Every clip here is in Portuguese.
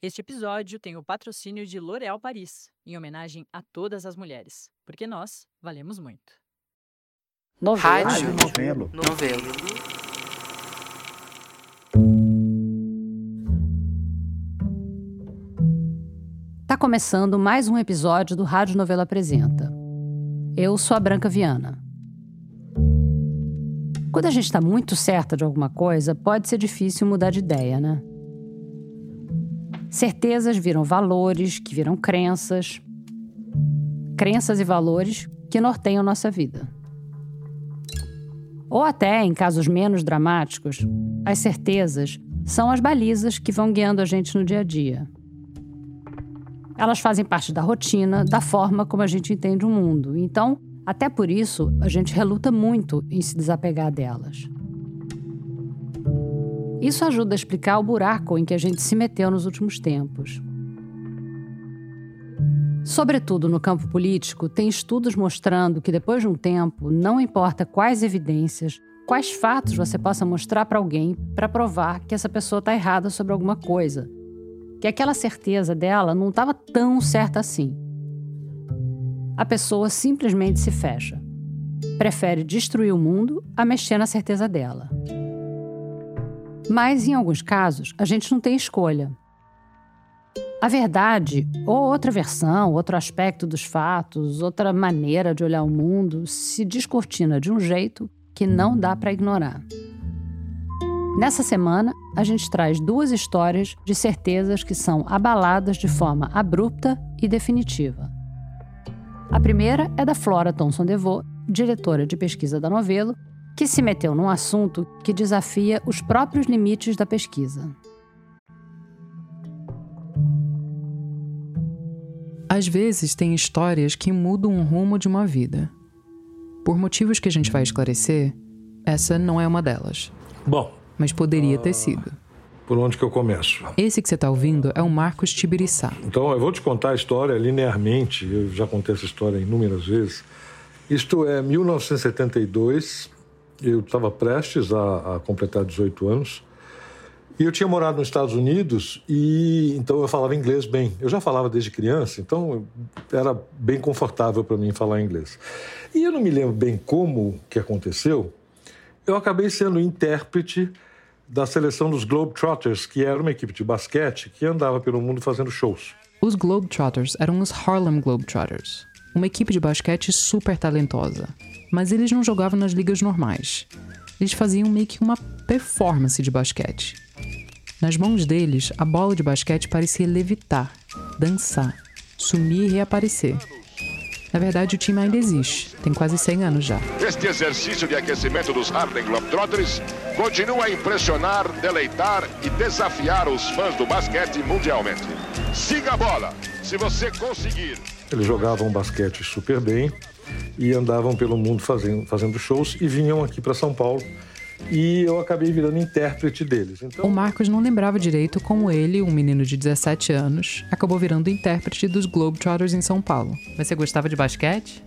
Este episódio tem o patrocínio de L'Oréal Paris, em homenagem a todas as mulheres, porque nós valemos muito. Novelo. Rádio Novelo. Novelo. Tá começando mais um episódio do Rádio Novela Apresenta. Eu sou a Branca Viana. Quando a gente está muito certa de alguma coisa, pode ser difícil mudar de ideia, né? Certezas viram valores, que viram crenças. Crenças e valores que norteiam nossa vida. Ou até, em casos menos dramáticos, as certezas são as balizas que vão guiando a gente no dia a dia. Elas fazem parte da rotina, da forma como a gente entende o mundo. Então, até por isso, a gente reluta muito em se desapegar delas. Isso ajuda a explicar o buraco em que a gente se meteu nos últimos tempos. Sobretudo no campo político, tem estudos mostrando que depois de um tempo, não importa quais evidências, quais fatos você possa mostrar para alguém para provar que essa pessoa está errada sobre alguma coisa, que aquela certeza dela não estava tão certa assim. A pessoa simplesmente se fecha. Prefere destruir o mundo a mexer na certeza dela. Mas, em alguns casos, a gente não tem escolha. A verdade, ou outra versão, outro aspecto dos fatos, outra maneira de olhar o mundo, se descortina de um jeito que não dá para ignorar. Nessa semana, a gente traz duas histórias de certezas que são abaladas de forma abrupta e definitiva. A primeira é da Flora Thomson DeVoe, diretora de pesquisa da Novelo, que se meteu num assunto que desafia os próprios limites da pesquisa. Às vezes tem histórias que mudam o rumo de uma vida. Por motivos que a gente vai esclarecer, essa não é uma delas. Bom. Mas poderia ter sido. Por onde que eu começo? Esse que você está ouvindo é o Marcos Tibiriçá. Então eu vou te contar a história linearmente, eu já contei essa história inúmeras vezes. Isto é 1972, eu estava prestes a, a, completar 18 anos e eu tinha morado nos Estados Unidos e então eu falava inglês bem. Eu já falava desde criança, então era bem confortável para mim falar inglês. E eu não me lembro bem como que aconteceu. Eu acabei sendo intérprete da seleção dos Globetrotters, que era uma equipe de basquete que andava pelo mundo fazendo shows. Os Globetrotters eram os Harlem Globetrotters, uma equipe de basquete super talentosa mas eles não jogavam nas ligas normais. Eles faziam meio que uma performance de basquete. Nas mãos deles, a bola de basquete parecia levitar, dançar, sumir e reaparecer. Na verdade, o time ainda existe, tem quase 100 anos já. Este exercício de aquecimento dos Harlem Globetrotters continua a impressionar, deleitar e desafiar os fãs do basquete mundialmente. Siga a bola, se você conseguir. Eles jogavam basquete super bem, e andavam pelo mundo fazendo, fazendo shows e vinham aqui para São Paulo. E eu acabei virando intérprete deles. Então... O Marcos não lembrava direito como ele, um menino de 17 anos, acabou virando intérprete dos Globetrotters em São Paulo. Mas você gostava de basquete?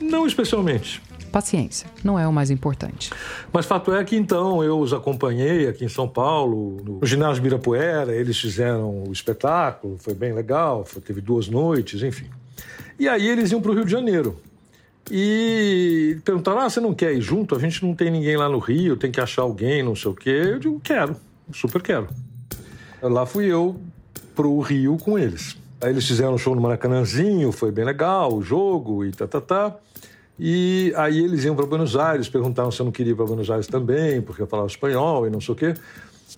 Não especialmente. Paciência, não é o mais importante. Mas fato é que então eu os acompanhei aqui em São Paulo, no ginásio Birapuera, eles fizeram o espetáculo, foi bem legal, foi, teve duas noites, enfim. E aí eles iam para o Rio de Janeiro. E perguntaram: ah, você não quer ir junto? A gente não tem ninguém lá no Rio, tem que achar alguém, não sei o quê. Eu digo: quero, super quero. Lá fui eu pro Rio com eles. Aí eles fizeram um show no Maracanãzinho, foi bem legal o jogo e tá, tá, tá. E aí eles iam para Buenos Aires, perguntaram se eu não queria ir para Buenos Aires também, porque eu falava espanhol e não sei o quê.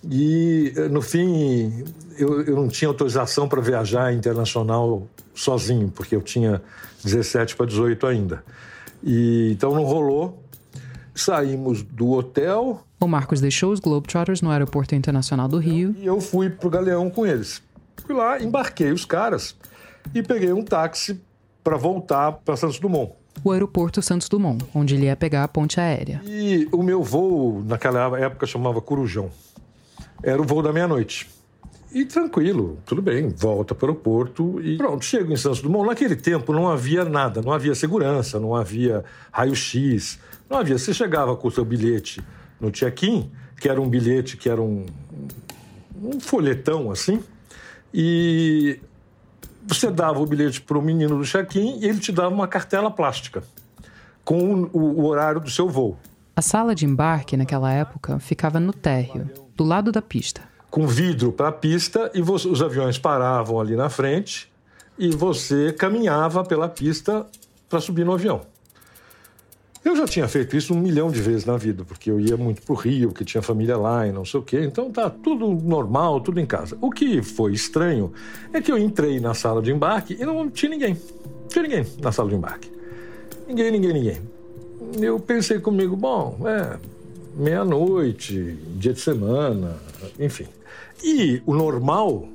E, no fim, eu, eu não tinha autorização para viajar internacional sozinho, porque eu tinha 17 para 18 ainda. E, então não rolou. Saímos do hotel. O Marcos deixou os Globetrotters no Aeroporto Internacional do Rio. E eu fui para o Galeão com eles. Fui lá, embarquei os caras e peguei um táxi para voltar para Santos Dumont. O aeroporto Santos Dumont, onde ele ia pegar a ponte aérea. E o meu voo, naquela época, chamava Corujão. Era o voo da meia-noite. E tranquilo, tudo bem, volta para o aeroporto e pronto, chego em Santos Dumont. Naquele tempo não havia nada, não havia segurança, não havia raio-x, não havia. Você chegava com o seu bilhete no check-in, que era um bilhete que era um, um folhetão assim, E você dava o bilhete para o menino do check-in e ele te dava uma cartela plástica com o, o, horário do seu voo. A sala de embarque naquela época ficava no térreo, do lado da pista. Com vidro para a pista e os aviões paravam ali na frente e você caminhava pela pista para subir no avião. Eu já tinha feito isso um milhão de vezes na vida, porque eu ia muito pro Rio, que tinha família lá e não sei o quê. Então tá tudo normal, tudo em casa. O que foi estranho é que eu entrei na sala de embarque e não tinha ninguém. Não tinha ninguém na sala de embarque. Ninguém, ninguém, ninguém. Eu pensei comigo, bom, é meia-noite, dia de semana, enfim. E o normal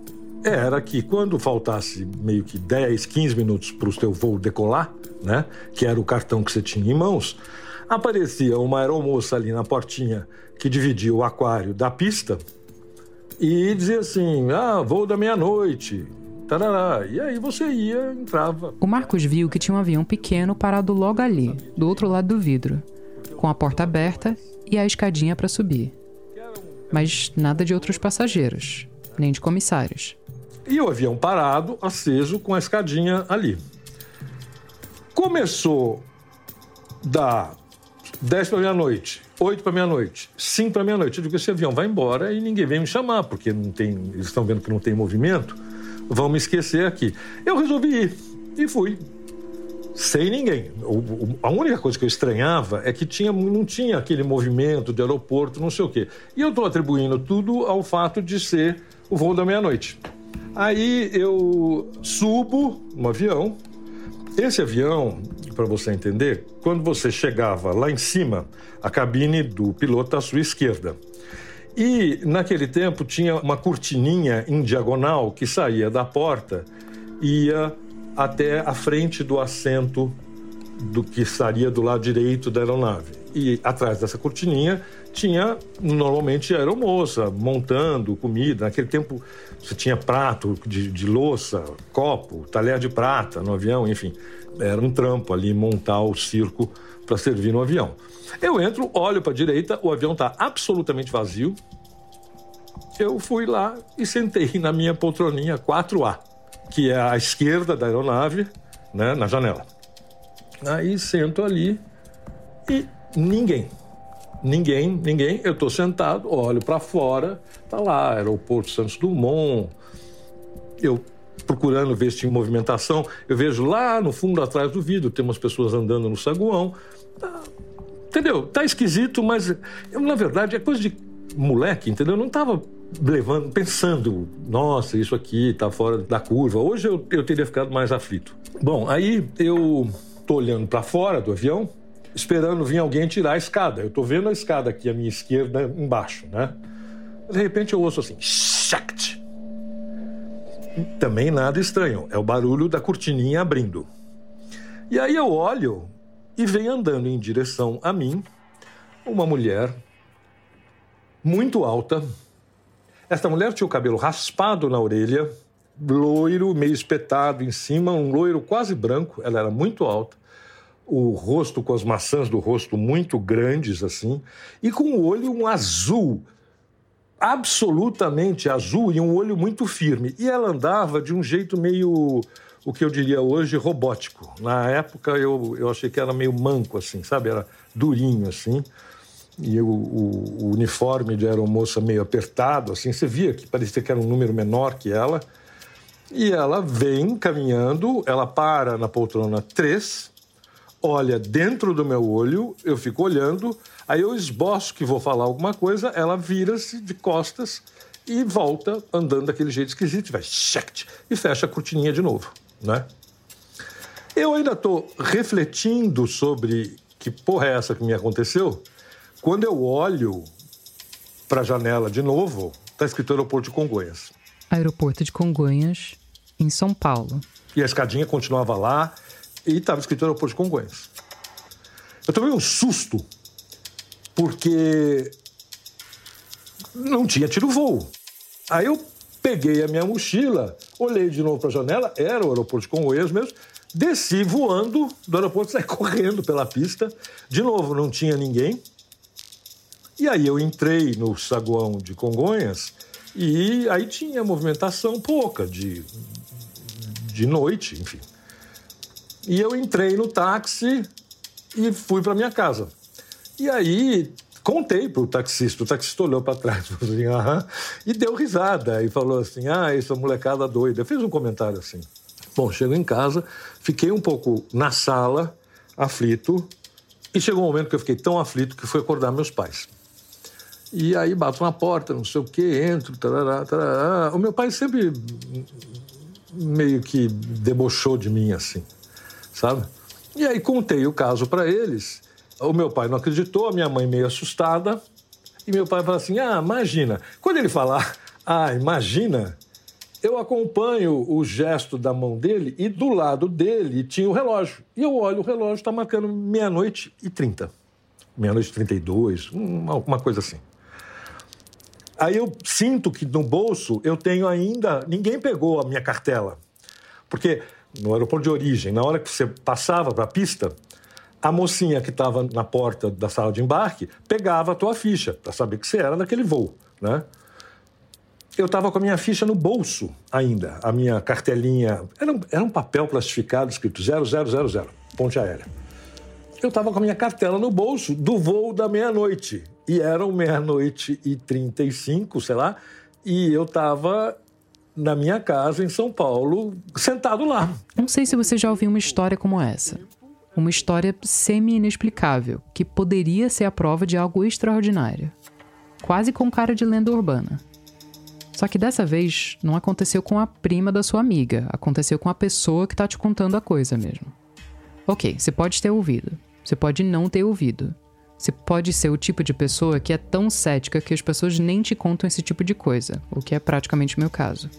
era que quando faltasse meio que 10, 15 minutos para o seu voo decolar, né, que era o cartão que você tinha em mãos, aparecia uma aeromoça ali na portinha que dividia o aquário da pista e dizia assim: ah, voo da meia-noite. Tarará. E aí você ia, entrava. O Marcos viu que tinha um avião pequeno parado logo ali, do outro lado do vidro, com a porta aberta e a escadinha para subir. Mas nada de outros passageiros, nem de comissários. E o avião parado, aceso, com a escadinha ali. Começou da 10 para meia-noite, 8 para meia-noite, 5 para meia-noite. Eu digo: esse avião vai embora e ninguém vem me chamar, porque não tem, eles estão vendo que não tem movimento, vão me esquecer aqui. Eu resolvi ir e fui. Sem ninguém. O, a única coisa que eu estranhava é que tinha, não tinha aquele movimento de aeroporto, não sei o quê. E eu estou atribuindo tudo ao fato de ser o voo da meia-noite. Aí eu subo no avião. Esse avião, para você entender, quando você chegava lá em cima, a cabine do piloto à sua esquerda. E naquele tempo tinha uma cortininha em diagonal que saía da porta ia até a frente do assento do que estaria do lado direito da aeronave. E atrás dessa cortininha tinha normalmente a aeromoça montando comida. Naquele tempo você tinha prato de, de louça, copo, talher de prata no avião, enfim. Era um trampo ali montar o circo para servir no avião. Eu entro, olho para a direita, o avião está absolutamente vazio. Eu fui lá e sentei na minha poltroninha 4A, que é à esquerda da aeronave, né, na janela. Aí sento ali e ninguém. Ninguém, ninguém. Eu estou sentado, olho para fora, tá lá, aeroporto Santos Dumont. Eu procurando ver se tinha movimentação, eu vejo lá no fundo atrás do vidro, tem umas pessoas andando no saguão. Tá, entendeu? Tá esquisito, mas eu, na verdade é coisa de moleque, entendeu? Eu não estava levando, pensando, nossa, isso aqui tá fora da curva. Hoje eu, eu teria ficado mais aflito. Bom, aí eu tô olhando para fora do avião, esperando vir alguém tirar a escada. Eu estou vendo a escada aqui à minha esquerda embaixo, né? De repente eu ouço assim, shakt. Também nada estranho, é o barulho da cortininha abrindo. E aí eu olho e vem andando em direção a mim uma mulher muito alta. Esta mulher tinha o cabelo raspado na orelha, loiro, meio espetado em cima, um loiro quase branco, ela era muito alta o rosto com as maçãs do rosto muito grandes assim, e com o olho um azul, absolutamente azul e um olho muito firme. E ela andava de um jeito meio, o que eu diria hoje, robótico. Na época eu, eu achei que era meio manco assim, sabe? Era durinho assim. E o, o, o uniforme de aeromoça meio apertado, assim, você via que parecia que era um número menor que ela. E ela vem caminhando, ela para na poltrona 3, olha dentro do meu olho, eu fico olhando, aí eu esboço que vou falar alguma coisa, ela vira-se de costas e volta andando daquele jeito esquisito, vai e fecha a cortininha de novo, né? Eu ainda estou refletindo sobre que porra é essa que me aconteceu. Quando eu olho para a janela de novo, está escrito Aeroporto de Congonhas. Aeroporto de Congonhas, em São Paulo. E a escadinha continuava lá, e estava escrito aeroporto de Congonhas. Eu tomei um susto, porque não tinha tido voo. Aí eu peguei a minha mochila, olhei de novo para a janela, era o aeroporto de Congonhas mesmo, desci voando do aeroporto, saí correndo pela pista. De novo, não tinha ninguém. E aí eu entrei no saguão de Congonhas E aí tinha movimentação pouca de, de noite, enfim. E eu entrei no táxi e fui para minha casa. E aí contei para o taxista. O taxista olhou para trás assim, e deu risada e falou assim: Ah, essa molecada doida. Fez um comentário assim. Bom, chego em casa, fiquei um pouco na sala, aflito, e chegou um momento que eu fiquei tão aflito que fui acordar meus pais. E aí bato na porta, não sei o quê, entro, tarará, tarará. O meu pai sempre meio que debochou de mim assim, sabe? E aí contei o caso para eles. O meu pai não acreditou, a minha mãe meio assustada. E meu pai falou assim: Ah, imagina. Quando ele falar, ah, imagina, eu acompanho o gesto da mão dele e do lado dele tinha o relógio. E eu olho, o relógio está marcando meia-noite e trinta. Meia-noite e trinta e dois, uma coisa assim. Aí eu sinto que no bolso eu tenho ainda. Ninguém pegou a minha cartela. Porque no aeroporto de origem, na hora que você passava para a pista, a mocinha que estava na porta da sala de embarque pegava a tua ficha para saber que você era daquele voo, né? Eu estava com a minha ficha no bolso ainda, a minha cartelinha. Era um, era um papel plastificado escrito 0000, ponte aérea. Eu estava com a minha cartela no bolso do voo da meia-noite. E eram meia-noite e 35, sei lá, e eu estava na minha casa em São Paulo, sentado lá. Não sei se você já ouviu uma história como essa. Uma história semi-inexplicável, que poderia ser a prova de algo extraordinário. Quase com cara de lenda urbana. Só que dessa vez não aconteceu com a prima da sua amiga, aconteceu com a pessoa que está te contando a coisa mesmo. Ok, você pode ter ouvido, você pode não ter ouvido. Você pode ser o tipo de pessoa que é tão cética que as pessoas nem te contam esse tipo de coisa, o que é praticamente o meu caso.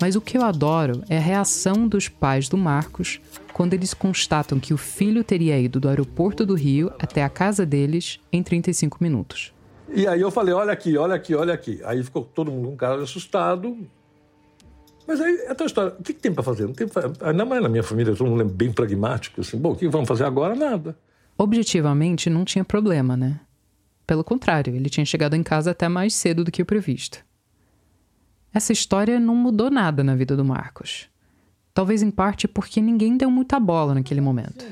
Mas o que eu adoro é a reação dos pais do Marcos quando eles constatam que o filho teria ido do aeroporto do Rio até a casa deles em 35 minutos. E aí eu falei: olha aqui, olha aqui, olha aqui. Aí ficou todo mundo um cara assustado. Mas aí, é a tua história, o que, que tem para fazer? Não tem pra... Ainda mais na minha família, todo mundo é bem pragmático. Assim, bom, o que vamos fazer agora? Nada. Objetivamente, não tinha problema, né? Pelo contrário, ele tinha chegado em casa até mais cedo do que o previsto. Essa história não mudou nada na vida do Marcos. Talvez em parte porque ninguém deu muita bola naquele momento.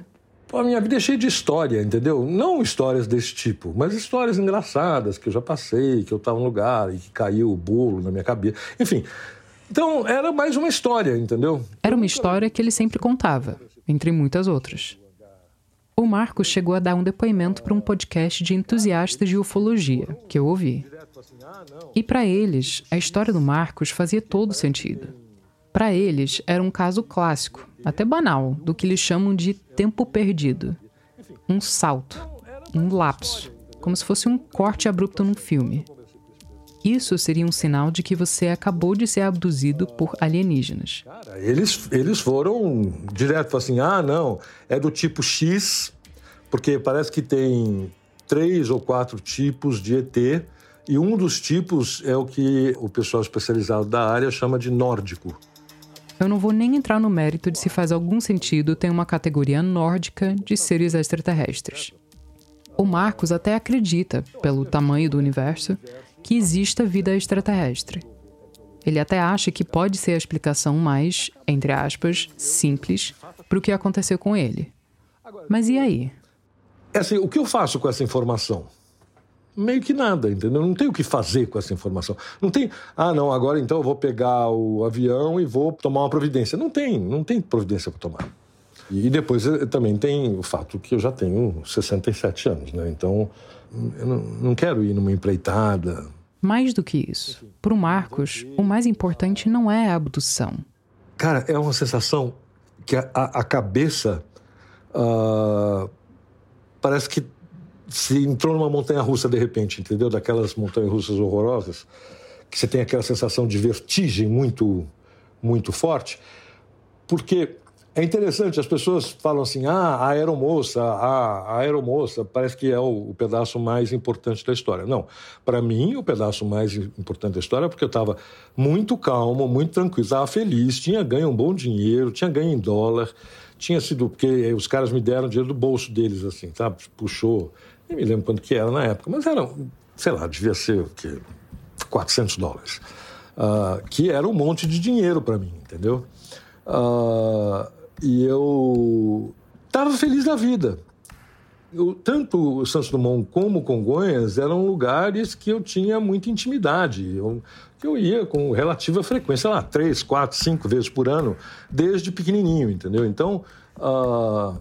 Pô, a minha vida é cheia de história, entendeu? Não histórias desse tipo, mas histórias engraçadas que eu já passei, que eu estava no lugar e que caiu o bolo na minha cabeça. Enfim, então era mais uma história, entendeu? Era uma história que ele sempre contava, entre muitas outras. O Marcos chegou a dar um depoimento para um podcast de entusiastas de ufologia, que eu ouvi. E para eles, a história do Marcos fazia todo sentido. Para eles, era um caso clássico, até banal, do que eles chamam de tempo perdido. Um salto, um lapso, como se fosse um corte abrupto num filme. Isso seria um sinal de que você acabou de ser abduzido por alienígenas. Cara, eles, eles foram direto assim: ah, não, é do tipo X, porque parece que tem três ou quatro tipos de ET, e um dos tipos é o que o pessoal especializado da área chama de nórdico. Eu não vou nem entrar no mérito de se faz algum sentido ter uma categoria nórdica de seres extraterrestres. O Marcos até acredita, pelo tamanho do universo, que exista vida extraterrestre. Ele até acha que pode ser a explicação mais, entre aspas, simples para o que aconteceu com ele. Mas e aí? É assim, o que eu faço com essa informação? Meio que nada, entendeu? Não tem o que fazer com essa informação. Não tem, ah, não, agora então eu vou pegar o avião e vou tomar uma providência. Não tem, não tem providência para tomar. E depois eh, também tem o fato que eu já tenho 67 anos, né? Então, eu não, não quero ir numa empreitada, mais do que isso, para o Marcos, o mais importante não é a abdução. Cara, é uma sensação que a, a cabeça uh, parece que se entrou numa montanha russa de repente, entendeu? Daquelas montanhas russas horrorosas, que você tem aquela sensação de vertigem muito, muito forte, porque é interessante, as pessoas falam assim, ah, a aeromoça, a, a aeromoça, parece que é o, o, pedaço mais importante da história. Não, para mim, o pedaço mais importante da história é porque eu estava muito calmo, muito tranquilo, estava feliz, tinha ganho um bom dinheiro, tinha ganho em dólar, tinha sido, porque os caras me deram dinheiro do bolso deles, assim, sabe? Puxou, nem me lembro quanto que era na época, mas era, sei lá, devia ser o quê? 400 dólares, uh, que era um monte de dinheiro para mim, entendeu? Uh, e eu estava feliz da vida. Eu, tanto o Santos Dumont como Congonhas eram lugares que eu tinha muita intimidade. Eu, eu ia com relativa frequência, lá, três, quatro, cinco vezes por ano, desde pequenininho, entendeu? Então, uh,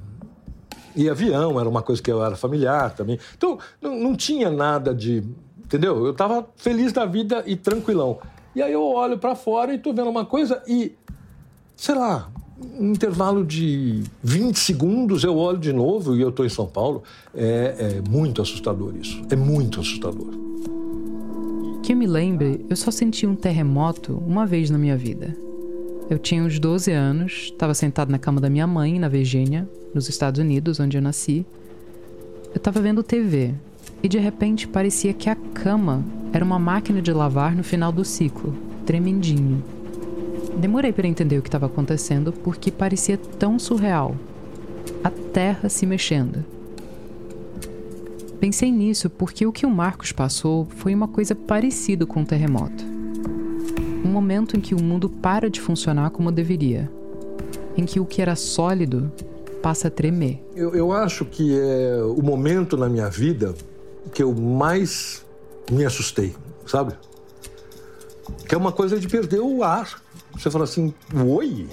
e avião era uma coisa que eu era familiar também. Então, não, não tinha nada de. Entendeu? Eu estava feliz da vida e tranquilão. E aí eu olho para fora e estou vendo uma coisa e, sei lá, um intervalo de 20 segundos eu olho de novo e eu estou em São Paulo. É, é muito assustador isso. É muito assustador. Que eu me lembre, eu só senti um terremoto uma vez na minha vida. Eu tinha uns 12 anos, estava sentado na cama da minha mãe, na Virgínia, nos Estados Unidos, onde eu nasci. Eu estava vendo TV e de repente parecia que a cama era uma máquina de lavar no final do ciclo, tremendinho. Demorei para entender o que estava acontecendo porque parecia tão surreal. A terra se mexendo. Pensei nisso porque o que o Marcos passou foi uma coisa parecida com um terremoto. Um momento em que o mundo para de funcionar como deveria. Em que o que era sólido passa a tremer. Eu, eu acho que é o momento na minha vida que eu mais me assustei, sabe? Que é uma coisa de perder o ar. Você fala assim, oi?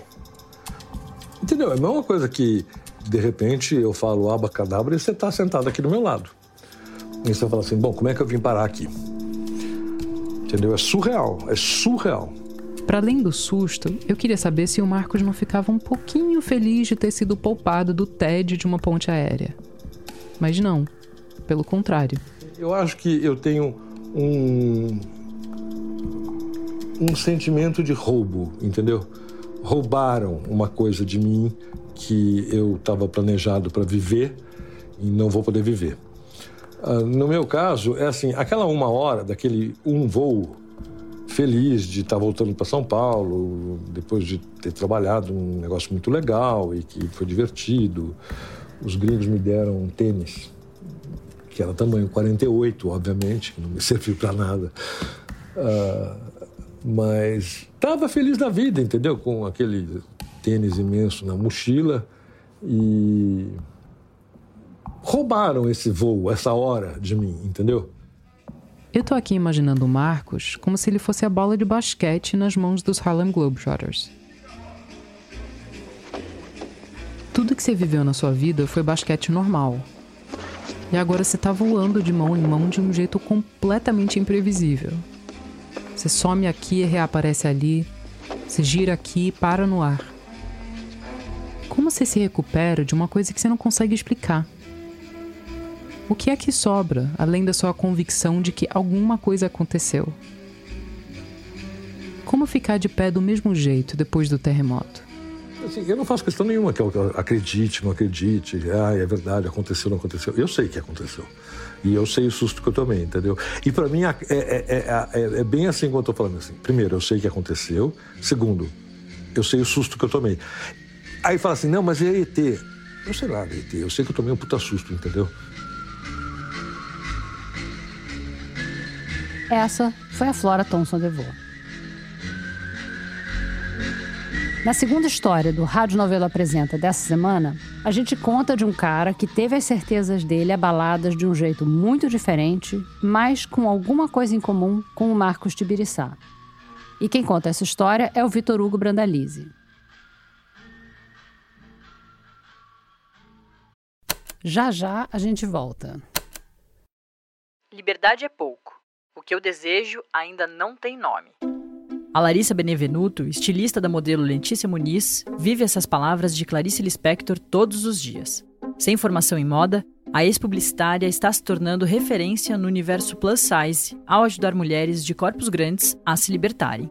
Entendeu? É a mesma coisa que, de repente, eu falo abacadabra e você está sentado aqui do meu lado. E você fala assim, bom, como é que eu vim parar aqui? Entendeu? É surreal, é surreal. Para além do susto, eu queria saber se o Marcos não ficava um pouquinho feliz de ter sido poupado do TED de uma ponte aérea. Mas não, pelo contrário. Eu acho que eu tenho um, um sentimento de roubo, entendeu? Roubaram uma coisa de mim que eu estava planejado para viver e não vou poder viver. Uh, no meu caso, é assim: aquela uma hora daquele um voo feliz de estar tá voltando para São Paulo, depois de ter trabalhado um negócio muito legal e que foi divertido. Os gringos me deram um tênis, que era tamanho 48, obviamente, que não me serviu para nada. Uh, mas estava feliz da vida, entendeu? Com aquele tênis imenso na mochila e roubaram esse voo, essa hora de mim, entendeu? Eu tô aqui imaginando o Marcos como se ele fosse a bola de basquete nas mãos dos Harlem Globetrotters. Tudo que você viveu na sua vida foi basquete normal. E agora você tá voando de mão em mão de um jeito completamente imprevisível. Você some aqui e reaparece ali. Você gira aqui e para no ar. Como você se recupera de uma coisa que você não consegue explicar? O que é que sobra, além da sua convicção de que alguma coisa aconteceu? Como ficar de pé do mesmo jeito depois do terremoto? Assim, eu não faço questão nenhuma que eu acredite, não acredite. Ah, é verdade, aconteceu, não aconteceu. Eu sei que aconteceu. E eu sei o susto que eu tomei, entendeu? E para mim é, é, é, é, é bem assim como eu estou falando assim. Primeiro, eu sei que aconteceu. Segundo, eu sei o susto que eu tomei. Aí fala assim, não, mas é ET. Eu sei lá, ET. Eu sei que eu tomei um puta susto, entendeu? Essa foi a Flora Thompson DeVoe. Na segunda história do Rádio Novelo Apresenta dessa semana, a gente conta de um cara que teve as certezas dele abaladas de um jeito muito diferente, mas com alguma coisa em comum com o Marcos Tibiriçá. E quem conta essa história é o Vitor Hugo Brandalize. Já já a gente volta. Liberdade é pouco. O que eu desejo ainda não tem nome. A Larissa Benevenuto, estilista da modelo Letícia Muniz, vive essas palavras de Clarice Lispector todos os dias. Sem formação em moda, a ex-publicitária está se tornando referência no universo plus size ao ajudar mulheres de corpos grandes a se libertarem.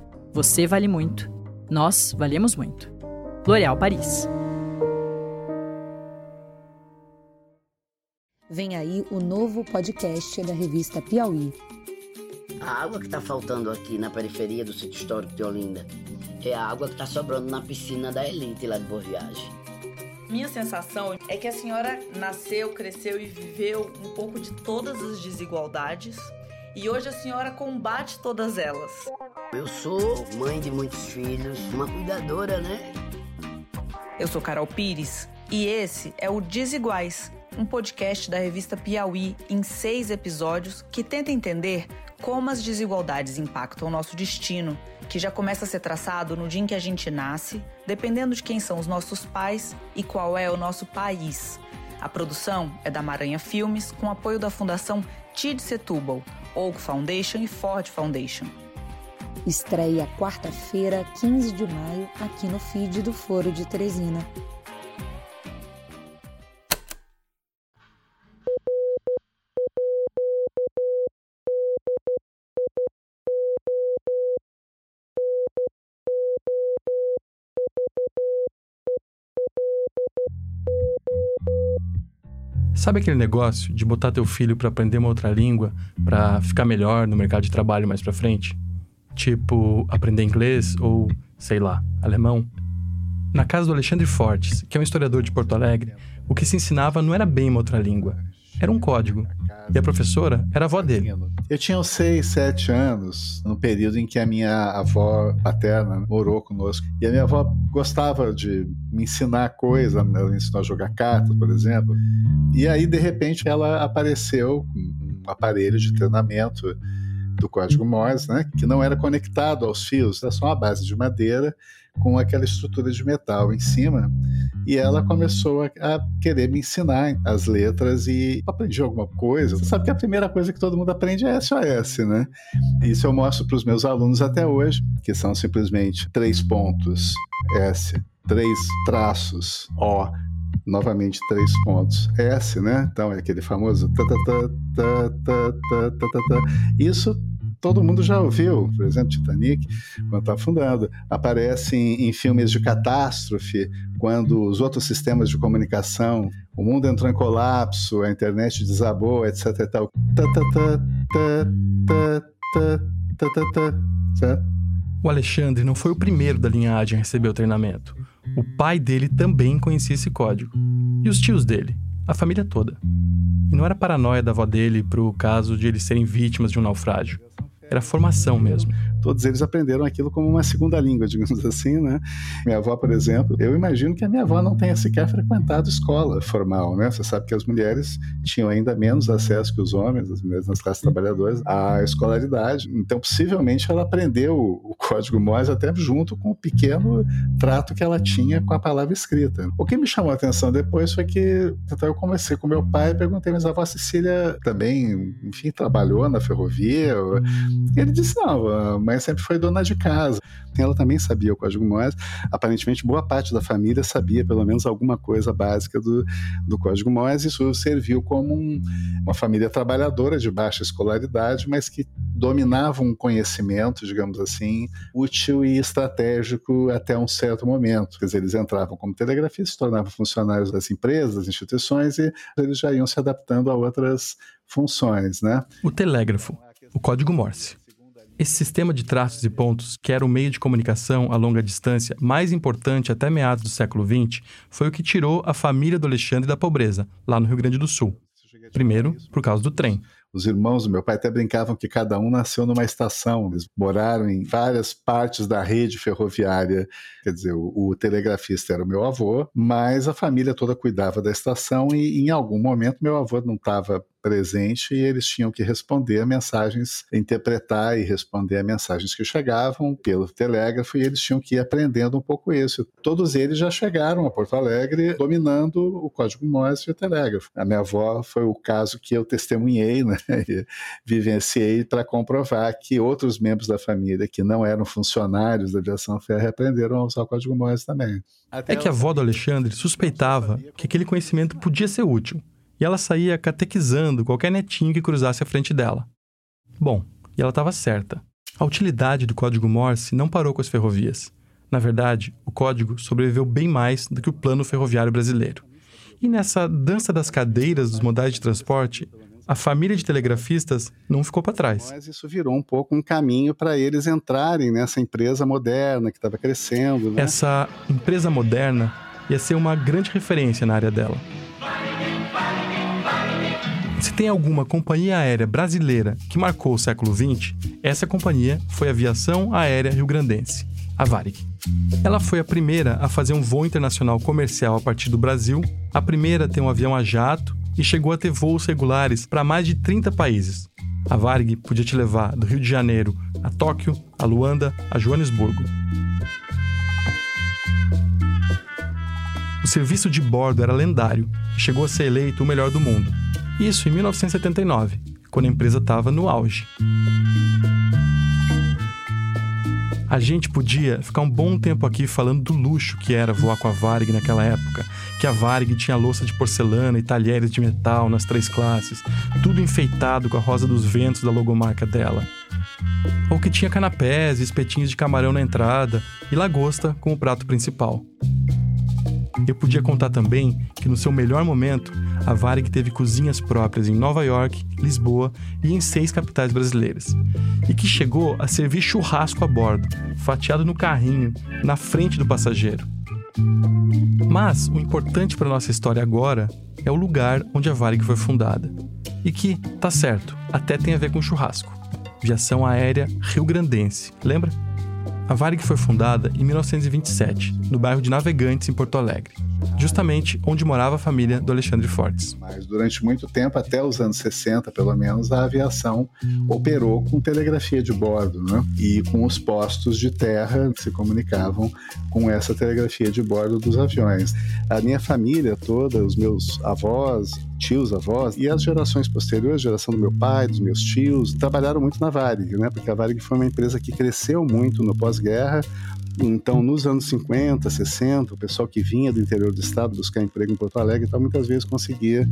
você vale muito, nós valemos muito. L'Oréal Paris. Vem aí o novo podcast da revista Piauí. A água que está faltando aqui na periferia do sítio histórico de Olinda é a água que está sobrando na piscina da elite lá de Boa Viagem. Minha sensação é que a senhora nasceu, cresceu e viveu um pouco de todas as desigualdades e hoje a senhora combate todas elas. Eu sou mãe de muitos filhos, uma cuidadora, né? Eu sou Carol Pires e esse é o Desiguais, um podcast da revista Piauí em seis episódios que tenta entender como as desigualdades impactam o nosso destino, que já começa a ser traçado no dia em que a gente nasce, dependendo de quem são os nossos pais e qual é o nosso país. A produção é da Maranha Filmes, com apoio da Fundação TID Setúbal, Oak Foundation e Ford Foundation. Estreia quarta-feira, 15 de maio, aqui no feed do Foro de Teresina. Sabe aquele negócio de botar teu filho para aprender uma outra língua para ficar melhor no mercado de trabalho mais para frente? Tipo, aprender inglês ou, sei lá, alemão? Na casa do Alexandre Fortes, que é um historiador de Porto Alegre, o que se ensinava não era bem uma outra língua, era um código. E a professora era a avó dele. Eu tinha uns 6, 7 anos, no período em que a minha avó paterna morou conosco. E a minha avó gostava de me ensinar coisa, me ensinou a jogar cartas, por exemplo. E aí, de repente, ela apareceu com um aparelho de treinamento do código Morse, né, que não era conectado aos fios, era só uma base de madeira com aquela estrutura de metal em cima. E ela começou a, a querer me ensinar as letras e aprendi alguma coisa. Você sabe que a primeira coisa que todo mundo aprende é SOS, né? Isso eu mostro para os meus alunos até hoje, que são simplesmente três pontos S, três traços O, novamente três pontos S, né? Então é aquele famoso isso todo mundo já ouviu, por exemplo, Titanic, quando está afundando. Aparece em, em, filmes de catástrofe, quando os outros sistemas de comunicação, o mundo entrou em colapso, a internet desabou, etc. E tal. certo? O Alexandre não foi o primeiro da linhagem a receber o treinamento. O pai dele também conhecia esse código. E os tios dele, a família toda. E não era paranoia da avó dele pro caso de eles serem vítimas de um naufrágio. Era formação mesmo. Todos eles aprenderam aquilo como uma segunda língua, digamos assim, né? Minha avó, por exemplo, eu imagino que a minha avó não tenha sequer frequentado escola formal, né? Você sabe que as mulheres tinham ainda menos acesso que os homens, as mulheres nas classes trabalhadoras, à escolaridade. Então, possivelmente, ela aprendeu o código Morse até junto com o pequeno trato que ela tinha com a palavra escrita. O que me chamou a atenção depois foi que então, eu conversei com meu pai e perguntei, mas a avó Cecília também, enfim, trabalhou na ferrovia? Ele disse, não, a mãe sempre foi dona de casa. Ela também sabia o código Morse. Aparentemente, boa parte da família sabia pelo menos alguma coisa básica do, do código Morse. Isso serviu como um, uma família trabalhadora de baixa escolaridade, mas que dominava um conhecimento, digamos assim, útil e estratégico até um certo momento. Quer dizer, eles entravam como telegrafistas, se tornavam funcionários das empresas, das instituições e eles já iam se adaptando a outras funções, né? O telégrafo, o código Morse. Esse sistema de traços e pontos, que era o meio de comunicação a longa distância mais importante até meados do século XX, foi o que tirou a família do Alexandre da pobreza, lá no Rio Grande do Sul. Primeiro, por causa do trem. Os irmãos do meu pai até brincavam que cada um nasceu numa estação. Eles moraram em várias partes da rede ferroviária. Quer dizer, o, o telegrafista era o meu avô, mas a família toda cuidava da estação e em algum momento meu avô não estava presente e eles tinham que responder a mensagens, interpretar e responder a mensagens que chegavam pelo telégrafo e eles tinham que ir aprendendo um pouco isso. Todos eles já chegaram a Porto Alegre dominando o código Morse e o telégrafo. A minha avó foi o caso que eu testemunhei, né, vivenciei para comprovar que outros membros da família que não eram funcionários da aviação férrea aprenderam a usar o código Morse também. Até é que a avó do Alexandre suspeitava que aquele conhecimento podia ser útil e ela saía catequizando qualquer netinho que cruzasse à frente dela. Bom, e ela estava certa. A utilidade do código Morse não parou com as ferrovias. Na verdade, o código sobreviveu bem mais do que o plano ferroviário brasileiro. E nessa dança das cadeiras dos modais de transporte, a família de telegrafistas não ficou para trás. Mas isso virou um pouco um caminho para eles entrarem nessa empresa moderna que estava crescendo. Né? Essa empresa moderna ia ser uma grande referência na área dela. Se tem alguma companhia aérea brasileira que marcou o século XX, essa companhia foi a Aviação Aérea Rio Grandense, a Varig. Ela foi a primeira a fazer um voo internacional comercial a partir do Brasil, a primeira a ter um avião a jato e chegou a ter voos regulares para mais de 30 países. A Varig podia te levar do Rio de Janeiro a Tóquio, a Luanda, a Joanesburgo. O serviço de bordo era lendário e chegou a ser eleito o melhor do mundo. Isso em 1979, quando a empresa estava no auge. A gente podia ficar um bom tempo aqui falando do luxo que era voar com a Varig naquela época, que a Varig tinha louça de porcelana e talheres de metal nas três classes, tudo enfeitado com a rosa dos ventos da logomarca dela. Ou que tinha canapés e espetinhos de camarão na entrada e lagosta como prato principal. Eu podia contar também que no seu melhor momento, a Varig teve cozinhas próprias em Nova York, Lisboa e em seis capitais brasileiras. E que chegou a servir churrasco a bordo, fatiado no carrinho, na frente do passageiro. Mas o importante para nossa história agora é o lugar onde a Varig foi fundada. E que, tá certo, até tem a ver com churrasco. Viação Aérea Rio Grandense, lembra? A Varig foi fundada em 1927, no bairro de Navegantes, em Porto Alegre, justamente onde morava a família do Alexandre Fortes. Mas durante muito tempo, até os anos 60 pelo menos, a aviação operou com telegrafia de bordo, né? E com os postos de terra que se comunicavam com essa telegrafia de bordo dos aviões. A minha família toda, os meus avós, tios, avós e as gerações posteriores, geração do meu pai, dos meus tios, trabalharam muito na Varig, né? Porque a Varig foi uma empresa que cresceu muito no pós-guerra. Então, nos anos 50, 60, o pessoal que vinha do interior do estado buscar emprego em Porto Alegre, então, muitas vezes conseguia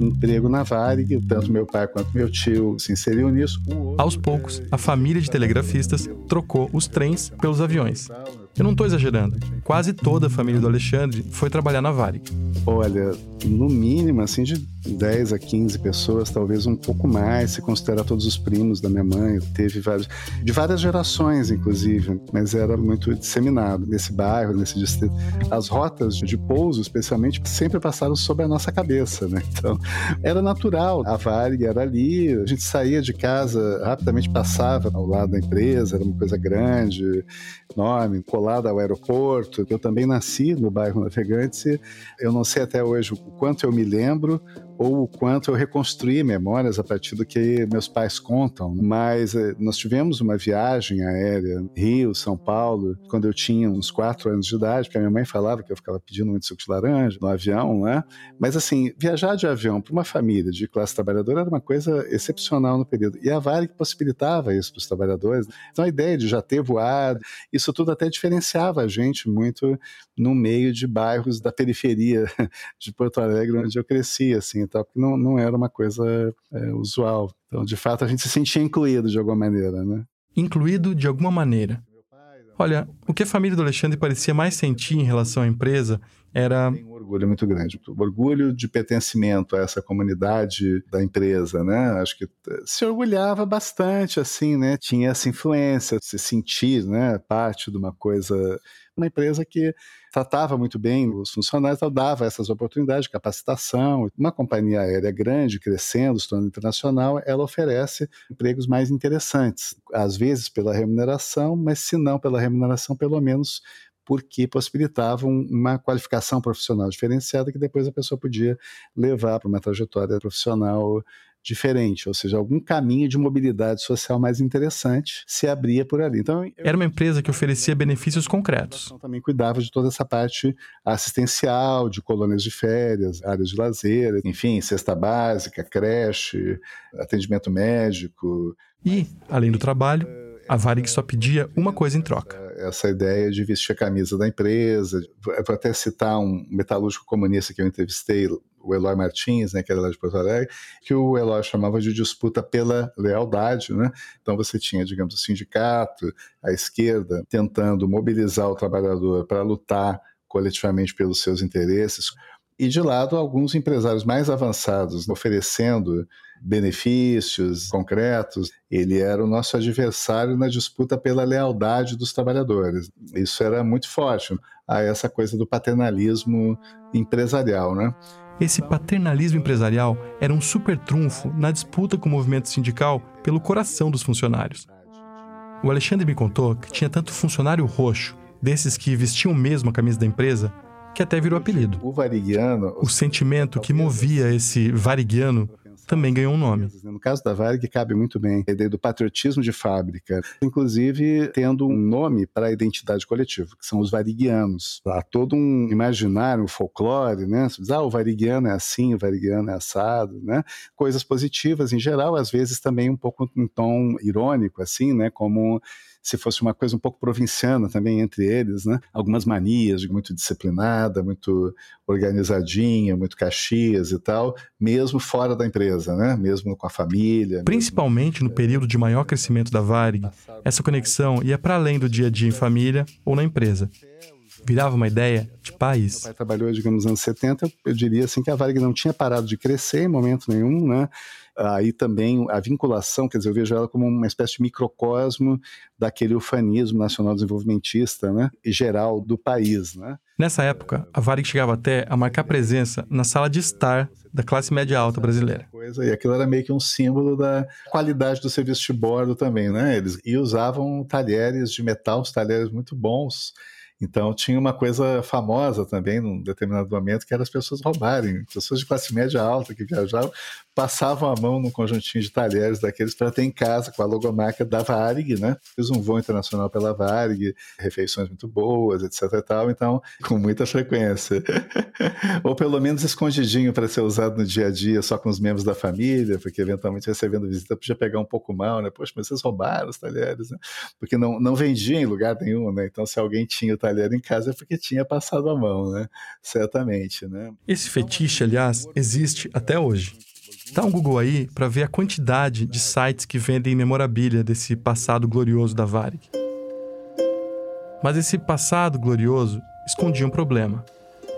emprego na Varig, tanto meu pai quanto meu tio se inseriam nisso. Aos poucos, a família de telegrafistas trocou os trens pelos aviões Eu não estou exagerando. Quase toda a família do Alexandre foi trabalhar na Varig. Olha, no mínimo, assim, de 10 a 15 pessoas, talvez um pouco mais, se considerar todos os primos da minha mãe. Teve vários, de várias gerações, inclusive, mas era muito disseminado nesse bairro, nesse distrito. As rotas de pouso, especialmente, sempre passaram sobre a nossa cabeça, né? Então, era natural. A Varig era ali, a gente saía de casa, rapidamente passava ao lado da empresa, era uma coisa grande, enorme, colada ao aeroporto. Eu também nasci no bairro Navegantes. Eu não sei até hoje o quanto eu me lembro ou o quanto eu reconstruí memórias a partir do que meus pais contam. Mas eh, nós tivemos uma viagem aérea Rio, São Paulo, quando eu tinha uns quatro anos de idade, porque a minha mãe falava que eu ficava pedindo muito suco de laranja no avião, né? Mas assim, viajar de avião para uma família de classe trabalhadora era uma coisa excepcional no período. E a Varig possibilitava isso para os trabalhadores. Então a ideia de já ter voado, isso tudo até diferenciava a gente muito no meio de bairros da periferia de Porto Alegre, onde eu cresci, assim, tal, porque não, não era uma coisa é, usual. Então, de fato, a gente se sentia incluído de alguma maneira, né? Incluído de alguma maneira. Olha, o que a família do Alexandre parecia mais sentir em relação à empresa era. Tem um orgulho muito grande. orgulho de pertencimento a essa comunidade da empresa, né? Acho que se orgulhava bastante, assim, né? Tinha essa influência, se sentir, né? Parte de uma coisa. Uma empresa que tratava muito bem os funcionários, então dava essas oportunidades de capacitação. Uma companhia aérea grande, crescendo, se tornando internacional, ela oferece empregos mais interessantes, às vezes pela remuneração, mas se não pela remuneração, pelo menos porque possibilitavam uma qualificação profissional diferenciada que depois a pessoa podia levar para uma trajetória profissional diferente, ou seja, algum caminho de mobilidade social mais interessante se abria por ali. Então, eu... era uma empresa que oferecia benefícios concretos. Também cuidava de toda essa parte assistencial, de colônias de férias, áreas de lazer, enfim, cesta básica, creche, atendimento médico. E, além do trabalho, a Varig só pedia uma coisa em troca. Essa ideia de vestir a camisa da empresa. Vou até citar um metalúrgico comunista que eu entrevistei o Eloy Martins, né, que era lá de Porto Alegre, que o Eloy chamava de disputa pela lealdade, né? Então você tinha, digamos, o sindicato, a esquerda, tentando mobilizar o trabalhador para lutar coletivamente pelos seus interesses, e de lado alguns empresários mais avançados oferecendo benefícios concretos. Ele era o nosso adversário na disputa pela lealdade dos trabalhadores. Isso era muito forte a essa coisa do paternalismo empresarial, né? Esse paternalismo empresarial era um super trunfo na disputa com o movimento sindical pelo coração dos funcionários. O Alexandre me contou que tinha tanto funcionário roxo, desses que vestiam mesmo a camisa da empresa, que até virou apelido. O varigiano. O sentimento que movia esse varigiano também ganhou um nome. No caso da Varig, cabe muito bem a ideia do patriotismo de fábrica, inclusive tendo um nome para a identidade coletiva, que são os varigianos. Há todo um imaginário, um folclore, né? Você diz, ah, o varigiano é assim, o varigiano é assado, né? Coisas positivas em geral, às vezes também um pouco em tom irônico, assim, né? Como se fosse uma coisa um pouco provinciana também entre eles, né? Algumas manias de muito disciplinada, muito organizadinha, muito caxias e tal, mesmo fora da empresa, né? Mesmo com a família. Principalmente no período de maior crescimento da Varig, essa conexão ia para além do dia a dia em família ou na empresa virava uma ideia de país. Meu pai trabalhou, digamos, nos anos 70, eu diria assim que a Varig não tinha parado de crescer em momento nenhum, né? Aí também a vinculação, quer dizer, eu vejo ela como uma espécie de microcosmo daquele ufanismo nacional desenvolvimentista, né, e geral do país, né. Nessa época, a Varig chegava até a marcar presença na sala de estar da classe média alta brasileira. Coisa, e aquilo era meio que um símbolo da qualidade do serviço de bordo também, né? Eles e usavam talheres de metal, talheres muito bons então tinha uma coisa famosa também num determinado momento que era as pessoas roubarem, pessoas de classe média alta que viajavam, passavam a mão num conjuntinho de talheres daqueles para ter em casa com a logomarca da Varig, né? Fiz um voo internacional pela Varig, refeições muito boas, etc e tal, então com muita frequência. Ou pelo menos escondidinho para ser usado no dia a dia só com os membros da família, porque eventualmente recebendo visita podia pegar um pouco mal, né? Poxa, mas vocês roubaram os talheres, né? Porque não, não vendia em lugar nenhum, né? Então se alguém tinha o talher em casa é porque tinha passado a mão, né? Certamente, né? Esse fetiche, aliás, existe até hoje. Dá um Google aí para ver a quantidade de sites que vendem memorabilia desse passado glorioso da Varig. Mas esse passado glorioso escondia um problema.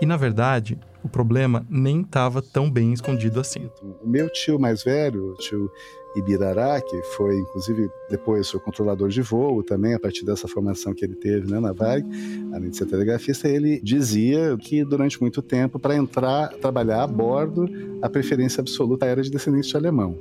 E na verdade, o problema nem estava tão bem escondido assim. O meu tio mais velho, o tio Ibirará, que foi inclusive depois foi controlador de voo também, a partir dessa formação que ele teve né, na VAG, além de ser telegrafista, ele dizia que durante muito tempo, para entrar, trabalhar a bordo, a preferência absoluta era de descendente de alemão.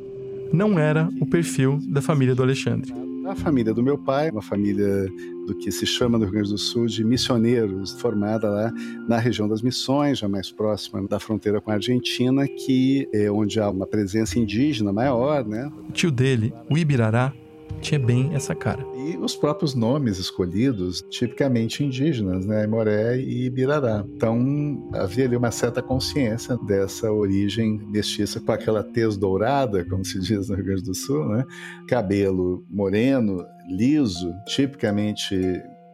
Não era o perfil da família do Alexandre. A família do meu pai, uma família do que se chama no Rio Grande do Sul de missioneiros, formada lá na região das Missões, já mais próxima da fronteira com a Argentina, que é onde há uma presença indígena maior, né? O tio dele, o Ibirará, tinha bem essa cara. E os próprios nomes escolhidos, tipicamente indígenas, né? Moré e Ibirará. Então, havia ali uma certa consciência dessa origem mestiça com aquela tez dourada, como se diz no Rio Grande do Sul, né? Cabelo moreno, liso, tipicamente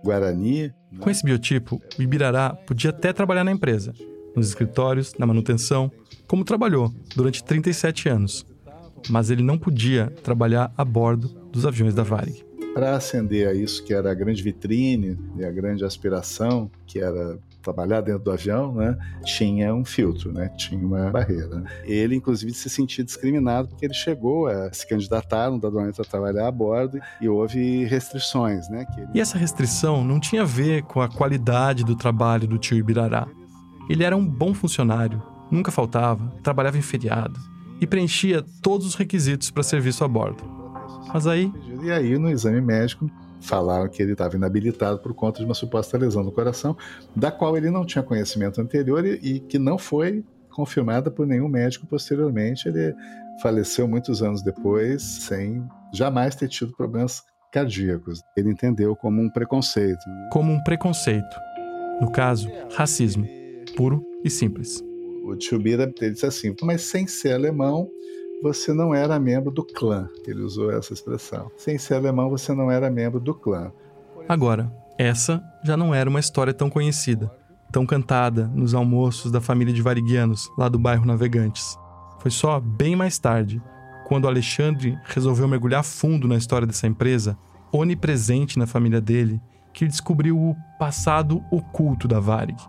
guarani. Com esse biotipo, o Ibirará podia até trabalhar na empresa, nos escritórios, na manutenção, como trabalhou durante 37 anos. Mas ele não podia trabalhar a bordo dos aviões da Varig. Para acender a isso, que era a grande vitrine e a grande aspiração, que era trabalhar dentro do avião, né, tinha um filtro, né, tinha uma barreira. Ele, inclusive, se sentia discriminado porque ele chegou a se candidatar no dadamente a trabalhar a bordo e houve restrições, né. Ele... E essa restrição não tinha a ver com a qualidade do trabalho do tio Ibirará. Ele era um bom funcionário, nunca faltava, trabalhava em feriado e preenchia todos os requisitos para serviço a bordo. Mas aí. E aí, no exame médico, falaram que ele estava inabilitado por conta de uma suposta lesão no coração, da qual ele não tinha conhecimento anterior e, e que não foi confirmada por nenhum médico posteriormente. Ele faleceu muitos anos depois, sem jamais ter tido problemas cardíacos. Ele entendeu como um preconceito. Como um preconceito. No caso, racismo. Puro e simples. O tio Bira disse assim: mas sem ser alemão, você não era membro do clã. Ele usou essa expressão. Sem ser alemão, você não era membro do clã. Agora, essa já não era uma história tão conhecida, tão cantada nos almoços da família de Variguianos, lá do bairro Navegantes. Foi só bem mais tarde, quando Alexandre resolveu mergulhar fundo na história dessa empresa, onipresente na família dele, que descobriu o passado oculto da Varig.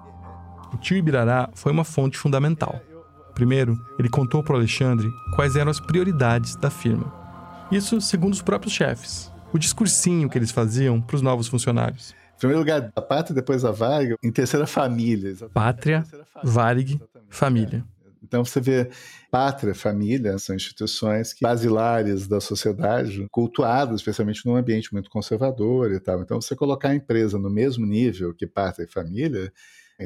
O tio Ibirará foi uma fonte fundamental. Primeiro, ele contou para Alexandre quais eram as prioridades da firma. Isso segundo os próprios chefes. O discursinho que eles faziam para os novos funcionários. Em primeiro lugar, a pátria, depois a Varig, em terceira, família. Exatamente. Pátria, Varig, família. Então você vê pátria, família, são instituições basilares da sociedade, cultuadas, especialmente num ambiente muito conservador e tal. Então você colocar a empresa no mesmo nível que pátria e família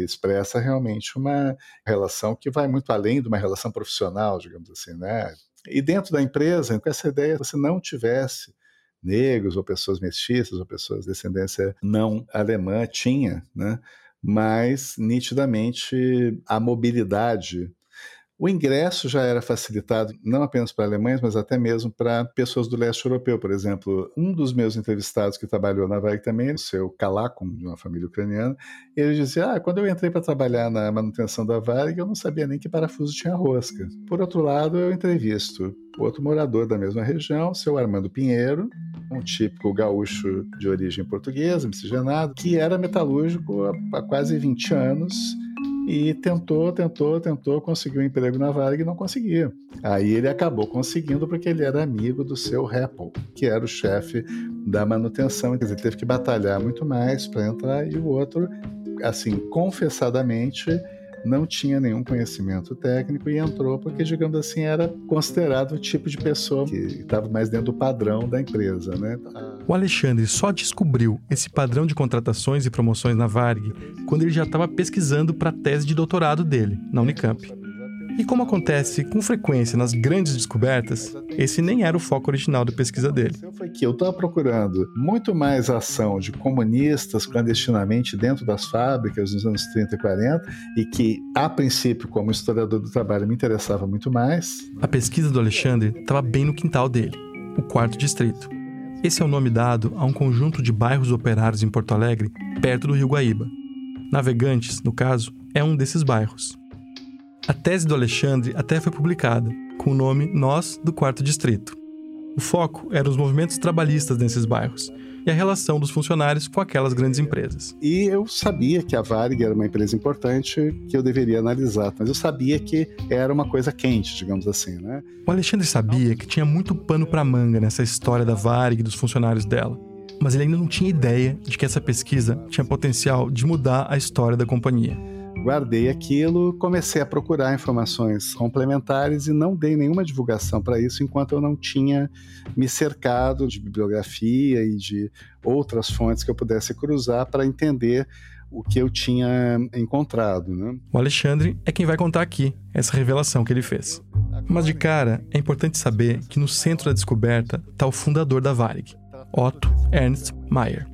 expressa realmente uma relação que vai muito além de uma relação profissional, digamos assim, né? E dentro da empresa, com essa ideia, se não tivesse negros ou pessoas mestiças ou pessoas de descendência não alemã, tinha, né? Mas nitidamente a mobilidade o ingresso já era facilitado não apenas para alemães, mas até mesmo para pessoas do leste europeu, por exemplo. Um dos meus entrevistados que trabalhou na VAG também, o seu Kalakum, de uma família ucraniana, ele dizia: Ah, quando eu entrei para trabalhar na manutenção da VAG, eu não sabia nem que parafuso tinha rosca. Por outro lado, eu entrevisto outro morador da mesma região, seu Armando Pinheiro, um típico gaúcho de origem portuguesa, miscigenado, que era metalúrgico há quase 20 anos e tentou, tentou, tentou, conseguiu um emprego na Varig e não conseguia. Aí ele acabou conseguindo porque ele era amigo do seu Apple, que era o chefe da manutenção. Quer dizer, ele teve que batalhar muito mais para entrar e o outro, assim, confessadamente, não tinha nenhum conhecimento técnico e entrou porque, digamos assim, era considerado o tipo de pessoa que estava mais dentro do padrão da empresa, né? O Alexandre só descobriu esse padrão de contratações e promoções na Varg quando ele já estava pesquisando para a tese de doutorado dele, na Unicamp. E como acontece com frequência nas grandes descobertas, esse nem era o foco original da pesquisa dele. Foi que eu estava procurando muito mais ação de comunistas clandestinamente dentro das fábricas nos anos 30 e 40 e que, a princípio, como historiador do trabalho, me interessava muito mais. A pesquisa do Alexandre estava bem no quintal dele, o quarto distrito. Esse é o nome dado a um conjunto de bairros operários em Porto Alegre, perto do Rio Guaíba. Navegantes, no caso, é um desses bairros. A tese do Alexandre até foi publicada, com o nome Nós do Quarto Distrito. O foco eram os movimentos trabalhistas nesses bairros, e a relação dos funcionários com aquelas grandes empresas. E eu sabia que a Varig era uma empresa importante que eu deveria analisar, mas eu sabia que era uma coisa quente, digamos assim, né? O Alexandre sabia que tinha muito pano para manga nessa história da Varig e dos funcionários dela mas ele ainda não tinha ideia de que essa pesquisa tinha potencial de mudar a história da companhia. Guardei aquilo, comecei a procurar informações complementares e não dei nenhuma divulgação para isso enquanto eu não tinha me cercado de bibliografia e de outras fontes que eu pudesse cruzar para entender o que eu tinha encontrado. Né? O Alexandre é quem vai contar aqui essa revelação que ele fez. Mas de cara, é importante saber que no centro da descoberta está o fundador da Varig, Otto Ernst Mayr.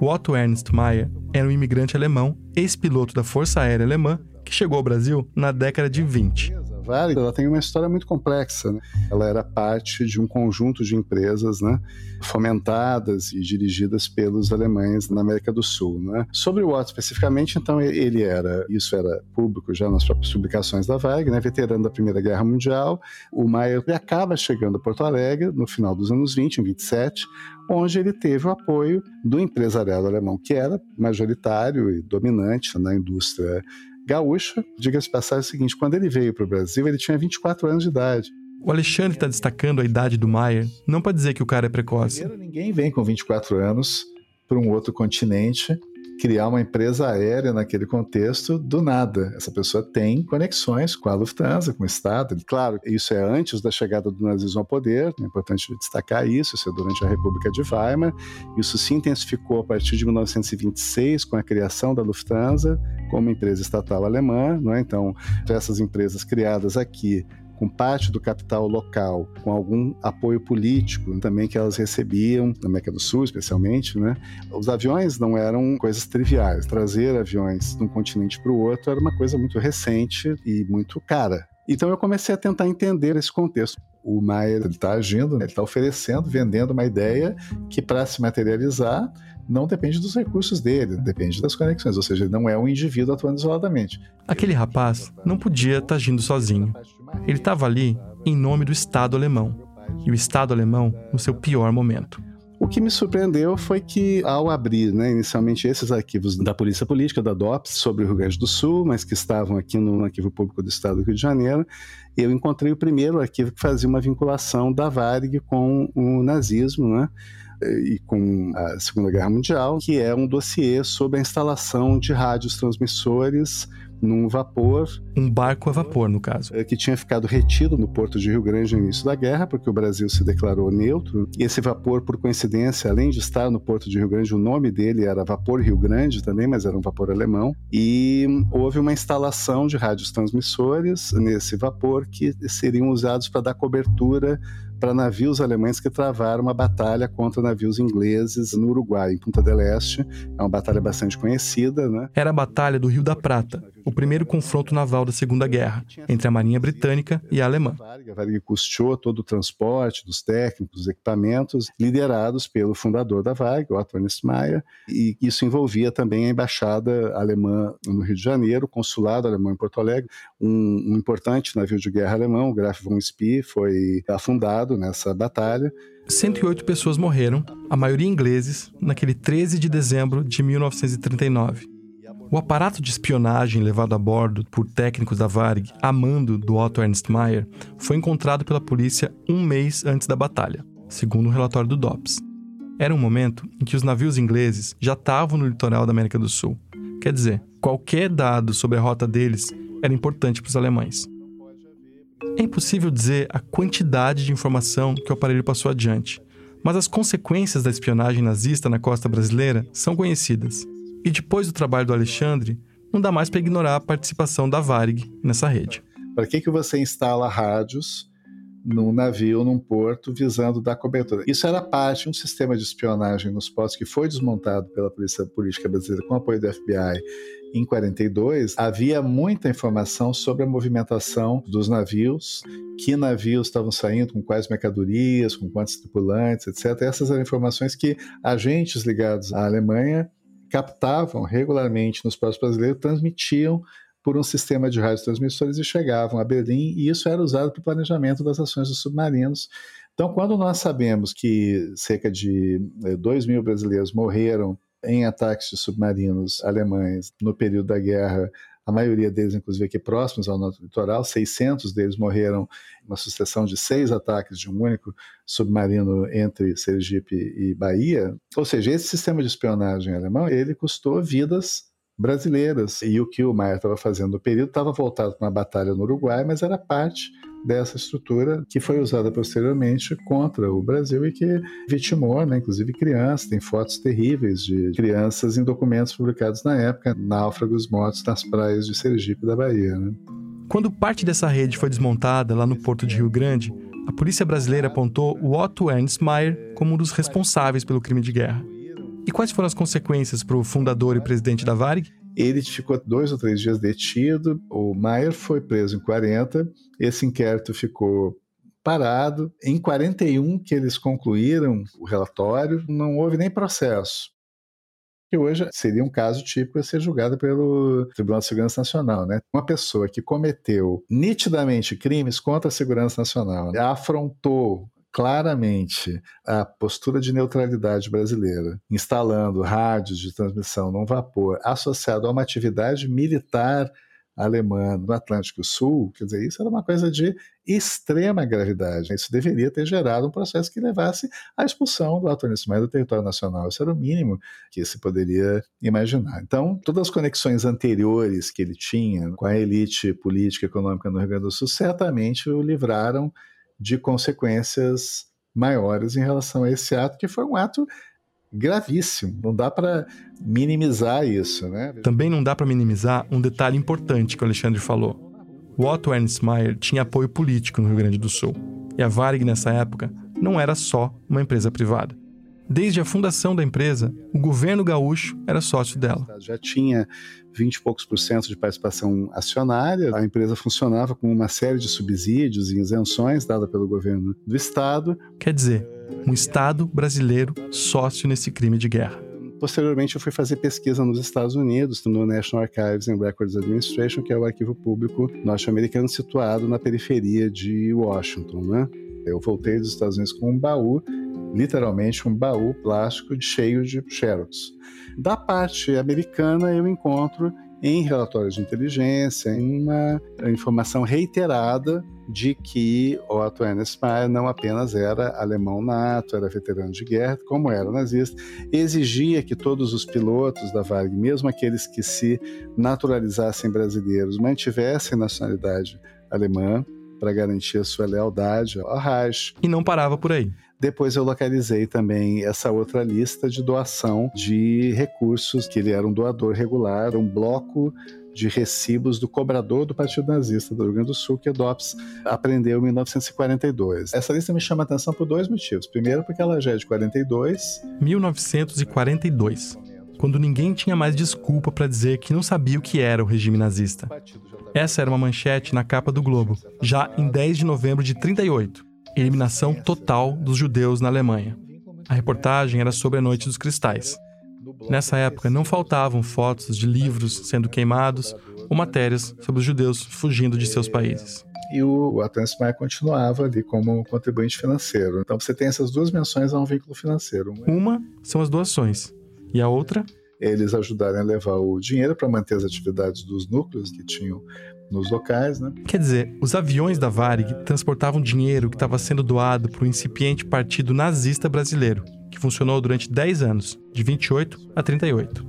O Otto Ernst Mayr era um imigrante alemão, ex-piloto da Força Aérea Alemã, que chegou ao Brasil na década de 20. Vale, ela tem uma história muito complexa. Né? Ela era parte de um conjunto de empresas né, fomentadas e dirigidas pelos alemães na América do Sul. Né? Sobre o Otto especificamente, então, ele era, isso era público já nas próprias publicações da Wagner, né, veterano da Primeira Guerra Mundial. O Maia acaba chegando a Porto Alegre no final dos anos 20, em 27, onde ele teve o apoio do empresariado alemão, que era majoritário e dominante na indústria gaúcha. Diga-se passagem o seguinte: quando ele veio para o Brasil, ele tinha 24 anos de idade. O Alexandre está destacando a idade do Maier, não para dizer que o cara é precoce. Primeiro, ninguém vem com 24 anos para um outro continente criar uma empresa aérea naquele contexto do nada. Essa pessoa tem conexões com a Lufthansa, com o Estado. Claro, isso é antes da chegada do nazismo ao poder, é importante destacar isso, isso é durante a República de Weimar. Isso se intensificou a partir de 1926 com a criação da Lufthansa como empresa estatal alemã. Não é? Então, essas empresas criadas aqui com parte do capital local, com algum apoio político também que elas recebiam, na América do Sul especialmente, né? Os aviões não eram coisas triviais. Trazer aviões de um continente para o outro era uma coisa muito recente e muito cara. Então eu comecei a tentar entender esse contexto. O Maier está agindo, ele está oferecendo, vendendo uma ideia que para se materializar não depende dos recursos dele, depende das conexões, ou seja, ele não é um indivíduo atuando isoladamente. Aquele rapaz não podia estar tá agindo sozinho. Ele estava ali em nome do Estado alemão, e o Estado alemão no seu pior momento. O que me surpreendeu foi que, ao abrir né, inicialmente esses arquivos da Polícia Política, da DOPS, sobre o Rio Grande do Sul, mas que estavam aqui no Arquivo Público do Estado do Rio de Janeiro, eu encontrei o primeiro arquivo que fazia uma vinculação da Varig com o nazismo, né? e com a Segunda Guerra Mundial, que é um dossiê sobre a instalação de rádios transmissores num vapor. Um barco a vapor, no caso. É, que tinha ficado retido no porto de Rio Grande no início da guerra, porque o Brasil se declarou neutro. E esse vapor, por coincidência, além de estar no porto de Rio Grande, o nome dele era Vapor Rio Grande também, mas era um vapor alemão. E houve uma instalação de rádios transmissores nesse vapor que seriam usados para dar cobertura para navios alemães que travaram uma batalha contra navios ingleses no Uruguai, em Punta del Este. É uma batalha bastante conhecida, né? Era a Batalha do Rio da Prata, o primeiro confronto naval da Segunda Guerra entre a Marinha Britânica e a alemã. A Varig custeou todo o transporte dos técnicos, dos equipamentos, liderados pelo fundador da Varig, Otto Ernst Mayr, e isso envolvia também a embaixada alemã no Rio de Janeiro, o consulado alemão em Porto Alegre, um, um importante navio de guerra alemão, o Graf von Spee, foi afundado nessa batalha. 108 pessoas morreram, a maioria ingleses, naquele 13 de dezembro de 1939. O aparato de espionagem levado a bordo por técnicos da Varig, a mando do Otto Ernst Mayr, foi encontrado pela polícia um mês antes da batalha, segundo o um relatório do DOPS. Era um momento em que os navios ingleses já estavam no litoral da América do Sul. Quer dizer, qualquer dado sobre a rota deles era importante para os alemães. É impossível dizer a quantidade de informação que o aparelho passou adiante, mas as consequências da espionagem nazista na costa brasileira são conhecidas. E depois do trabalho do Alexandre, não dá mais para ignorar a participação da Varig nessa rede. Para que, que você instala rádios num navio, num porto, visando dar cobertura? Isso era parte de um sistema de espionagem nos postos que foi desmontado pela Polícia Política Brasileira com apoio do FBI em 42, havia muita informação sobre a movimentação dos navios, que navios estavam saindo, com quais mercadorias, com quantos tripulantes, etc. Essas eram informações que agentes ligados à Alemanha captavam regularmente nos portos brasileiros, transmitiam por um sistema de transmissores e chegavam a Berlim, e isso era usado para o planejamento das ações dos submarinos Então, quando nós sabemos que cerca de 2 mil brasileiros morreram em ataques de submarinos alemães no período da guerra a maioria deles, inclusive, aqui próximos ao nosso litoral. 600 deles morreram uma sucessão de seis ataques de um único submarino entre Sergipe e Bahia. Ou seja, esse sistema de espionagem alemão, ele custou vidas brasileiras. E o que o Maia estava fazendo no período estava voltado para uma batalha no Uruguai, mas era parte dessa estrutura que foi usada posteriormente contra o Brasil e que vitimou, né, inclusive crianças. Tem fotos terríveis de crianças em documentos publicados na época, náufragos mortos nas praias de Sergipe da Bahia. Né? Quando parte dessa rede foi desmontada lá no porto de Rio Grande, a polícia brasileira apontou o Otto Ernst Meyer como um dos responsáveis pelo crime de guerra. E quais foram as consequências para o fundador e presidente da Varig? Ele ficou dois ou três dias detido. O Maier foi preso em 40. Esse inquérito ficou parado. Em 41 que eles concluíram o relatório, não houve nem processo. Que hoje seria um caso típico a ser julgado pelo Tribunal de Segurança Nacional, né? Uma pessoa que cometeu nitidamente crimes contra a segurança nacional, afrontou claramente a postura de neutralidade brasileira, instalando rádios de transmissão não vapor associado a uma atividade militar alemã no Atlântico Sul, quer dizer, isso era uma coisa de extrema gravidade. Isso deveria ter gerado um processo que levasse à expulsão do Alto Nismar do território nacional. Isso era o mínimo que se poderia imaginar. Então, todas as conexões anteriores que ele tinha com a elite política e econômica no Rio Grande do Sul certamente o livraram de consequências maiores em relação a esse ato, que foi um ato gravíssimo. Não dá para minimizar isso, né? Também não dá para minimizar um detalhe importante que o Alexandre falou. O Otto Ernst Mayr tinha apoio político no Rio Grande do Sul. E a Varig, nessa época, não era só uma empresa privada. Desde a fundação da empresa, o governo gaúcho era sócio dela. Já tinha 20 e poucos por cento de participação acionária. A empresa funcionava com uma série de subsídios e isenções dada pelo governo do estado. Quer dizer, um estado brasileiro sócio nesse crime de guerra. Posteriormente, eu fui fazer pesquisa nos Estados Unidos, no National Archives and Records Administration, que é o arquivo público norte-americano situado na periferia de Washington, né? Eu voltei dos Estados Unidos com um baú literalmente um baú plástico cheio de xerox. Da parte americana, eu encontro em relatórios de inteligência uma informação reiterada de que Otto Ernst Mayr não apenas era alemão nato, era veterano de guerra, como era nazista, exigia que todos os pilotos da Varig, mesmo aqueles que se naturalizassem brasileiros, mantivessem nacionalidade alemã para garantir a sua lealdade ao Reich. E não parava por aí. Depois eu localizei também essa outra lista de doação de recursos, que ele era um doador regular, um bloco de recibos do cobrador do Partido Nazista do Rio Grande do Sul, que DOPS aprendeu em 1942. Essa lista me chama a atenção por dois motivos. Primeiro, porque ela já é de 42. 1942, quando ninguém tinha mais desculpa para dizer que não sabia o que era o regime nazista. Essa era uma manchete na capa do Globo, já em 10 de novembro de 38 eliminação total dos judeus na Alemanha. A reportagem era sobre a Noite dos Cristais. Nessa época, não faltavam fotos de livros sendo queimados ou matérias sobre os judeus fugindo de seus países. E o Maia continuava ali como contribuinte financeiro. Então você tem essas duas menções a um vínculo financeiro. Uma são as doações e a outra eles ajudarem a levar o dinheiro para manter as atividades dos núcleos que tinham nos locais, né? Quer dizer, os aviões da Varig transportavam dinheiro que estava sendo doado para o incipiente Partido Nazista Brasileiro, que funcionou durante 10 anos, de 28 a 38.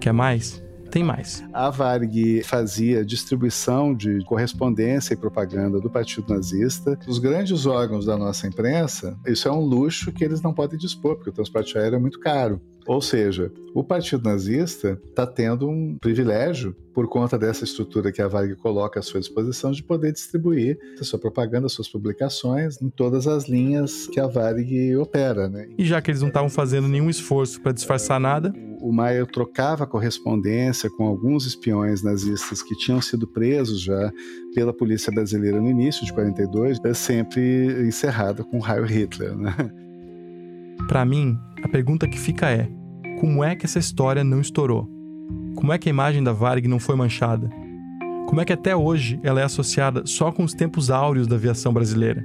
Quer mais? Tem mais. A Varg fazia distribuição de correspondência e propaganda do Partido Nazista. Os grandes órgãos da nossa imprensa, isso é um luxo que eles não podem dispor, porque o transporte aéreo é muito caro. Ou seja, o Partido Nazista está tendo um privilégio por conta dessa estrutura que a Varg coloca à sua disposição de poder distribuir a sua propaganda, suas publicações em todas as linhas que a Varg opera. Né? E já que eles não estavam fazendo nenhum esforço para disfarçar nada, o Maia trocava correspondência com alguns espiões nazistas que tinham sido presos já pela polícia brasileira no início de 42, é sempre encerrada com Heil Hitler. Né? Para mim, a pergunta que fica é: como é que essa história não estourou? Como é que a imagem da Varig não foi manchada? Como é que até hoje ela é associada só com os tempos áureos da aviação brasileira?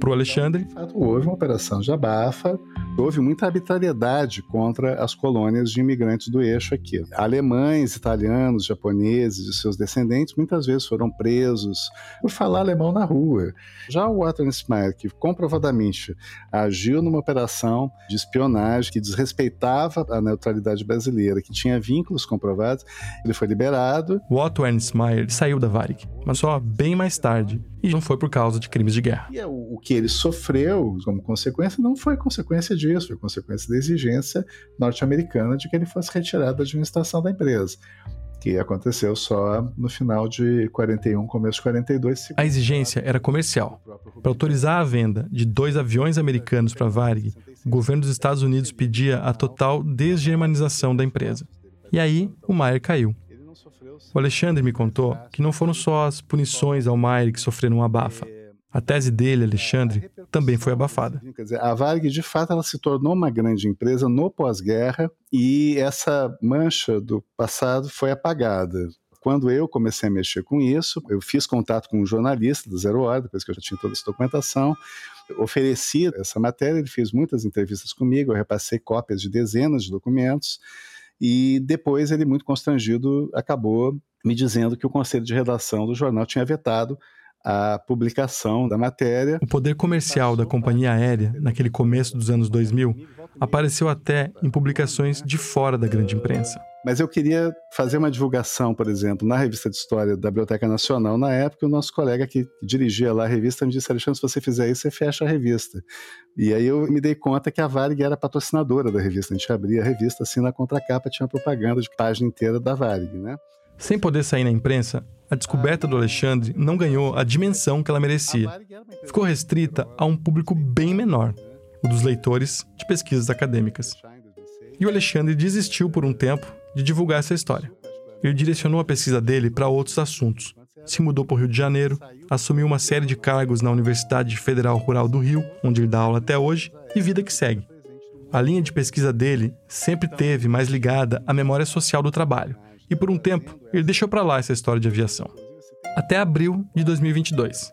Para o Alexandre, de fato, houve uma operação de abafa, houve muita arbitrariedade contra as colônias de imigrantes do eixo aqui. Alemães, italianos, japoneses e seus descendentes muitas vezes foram presos por falar alemão na rua. Já o Walter Smith, que comprovadamente agiu numa operação de espionagem que desrespeitava a neutralidade brasileira, que tinha vínculos comprovados, ele foi liberado. O Otto Ernst Mayr saiu da Varig, mas só bem mais tarde, e não foi por causa de crimes de guerra. E o, o que ele sofreu como consequência não foi consequência disso, foi consequência da exigência norte-americana de que ele fosse retirado da administração da empresa que aconteceu só no final de 41, começo de 42. A exigência era comercial. Para autorizar a venda de dois aviões americanos para a Varig, o governo dos Estados Unidos pedia a total desgermanização da empresa. E aí, o Maier caiu. O Alexandre me contou que não foram só as punições ao Maier que sofreram um abafa. A tese dele, Alexandre, também foi abafada. Quer dizer, a Varig, de fato, ela se tornou uma grande empresa no pós-guerra e essa mancha do passado foi apagada. Quando eu comecei a mexer com isso, eu fiz contato com um jornalista do Zero Hora, depois que eu já tinha toda essa documentação, ofereci essa matéria, ele fez muitas entrevistas comigo, eu repassei cópias de dezenas de documentos, e depois ele, muito constrangido, acabou me dizendo que o conselho de redação do jornal tinha vetado a publicação da matéria. O poder comercial da companhia aérea, naquele começo dos anos 2000, apareceu até em publicações de fora da grande imprensa. Mas eu queria fazer uma divulgação, por exemplo, na revista de história da Biblioteca Nacional. Na época, o nosso colega que dirigia lá a revista me disse: Alexandre, se você fizer isso, você fecha a revista. E aí eu me dei conta que a Varig era patrocinadora da revista. A gente abria a revista assim, na contracapa tinha propaganda de página inteira da Varig, né? Sem poder sair na imprensa, a descoberta do Alexandre não ganhou a dimensão que ela merecia. Ficou restrita a um público bem menor, o dos leitores de pesquisas acadêmicas. E o Alexandre desistiu por um tempo de divulgar essa história. Ele direcionou a pesquisa dele para outros assuntos. Se mudou para o Rio de Janeiro, assumiu uma série de cargos na Universidade Federal Rural do Rio, onde ele dá aula até hoje, e vida que segue. A linha de pesquisa dele sempre teve mais ligada à memória social do trabalho, e por um tempo ele deixou para lá essa história de aviação. Até abril de 2022.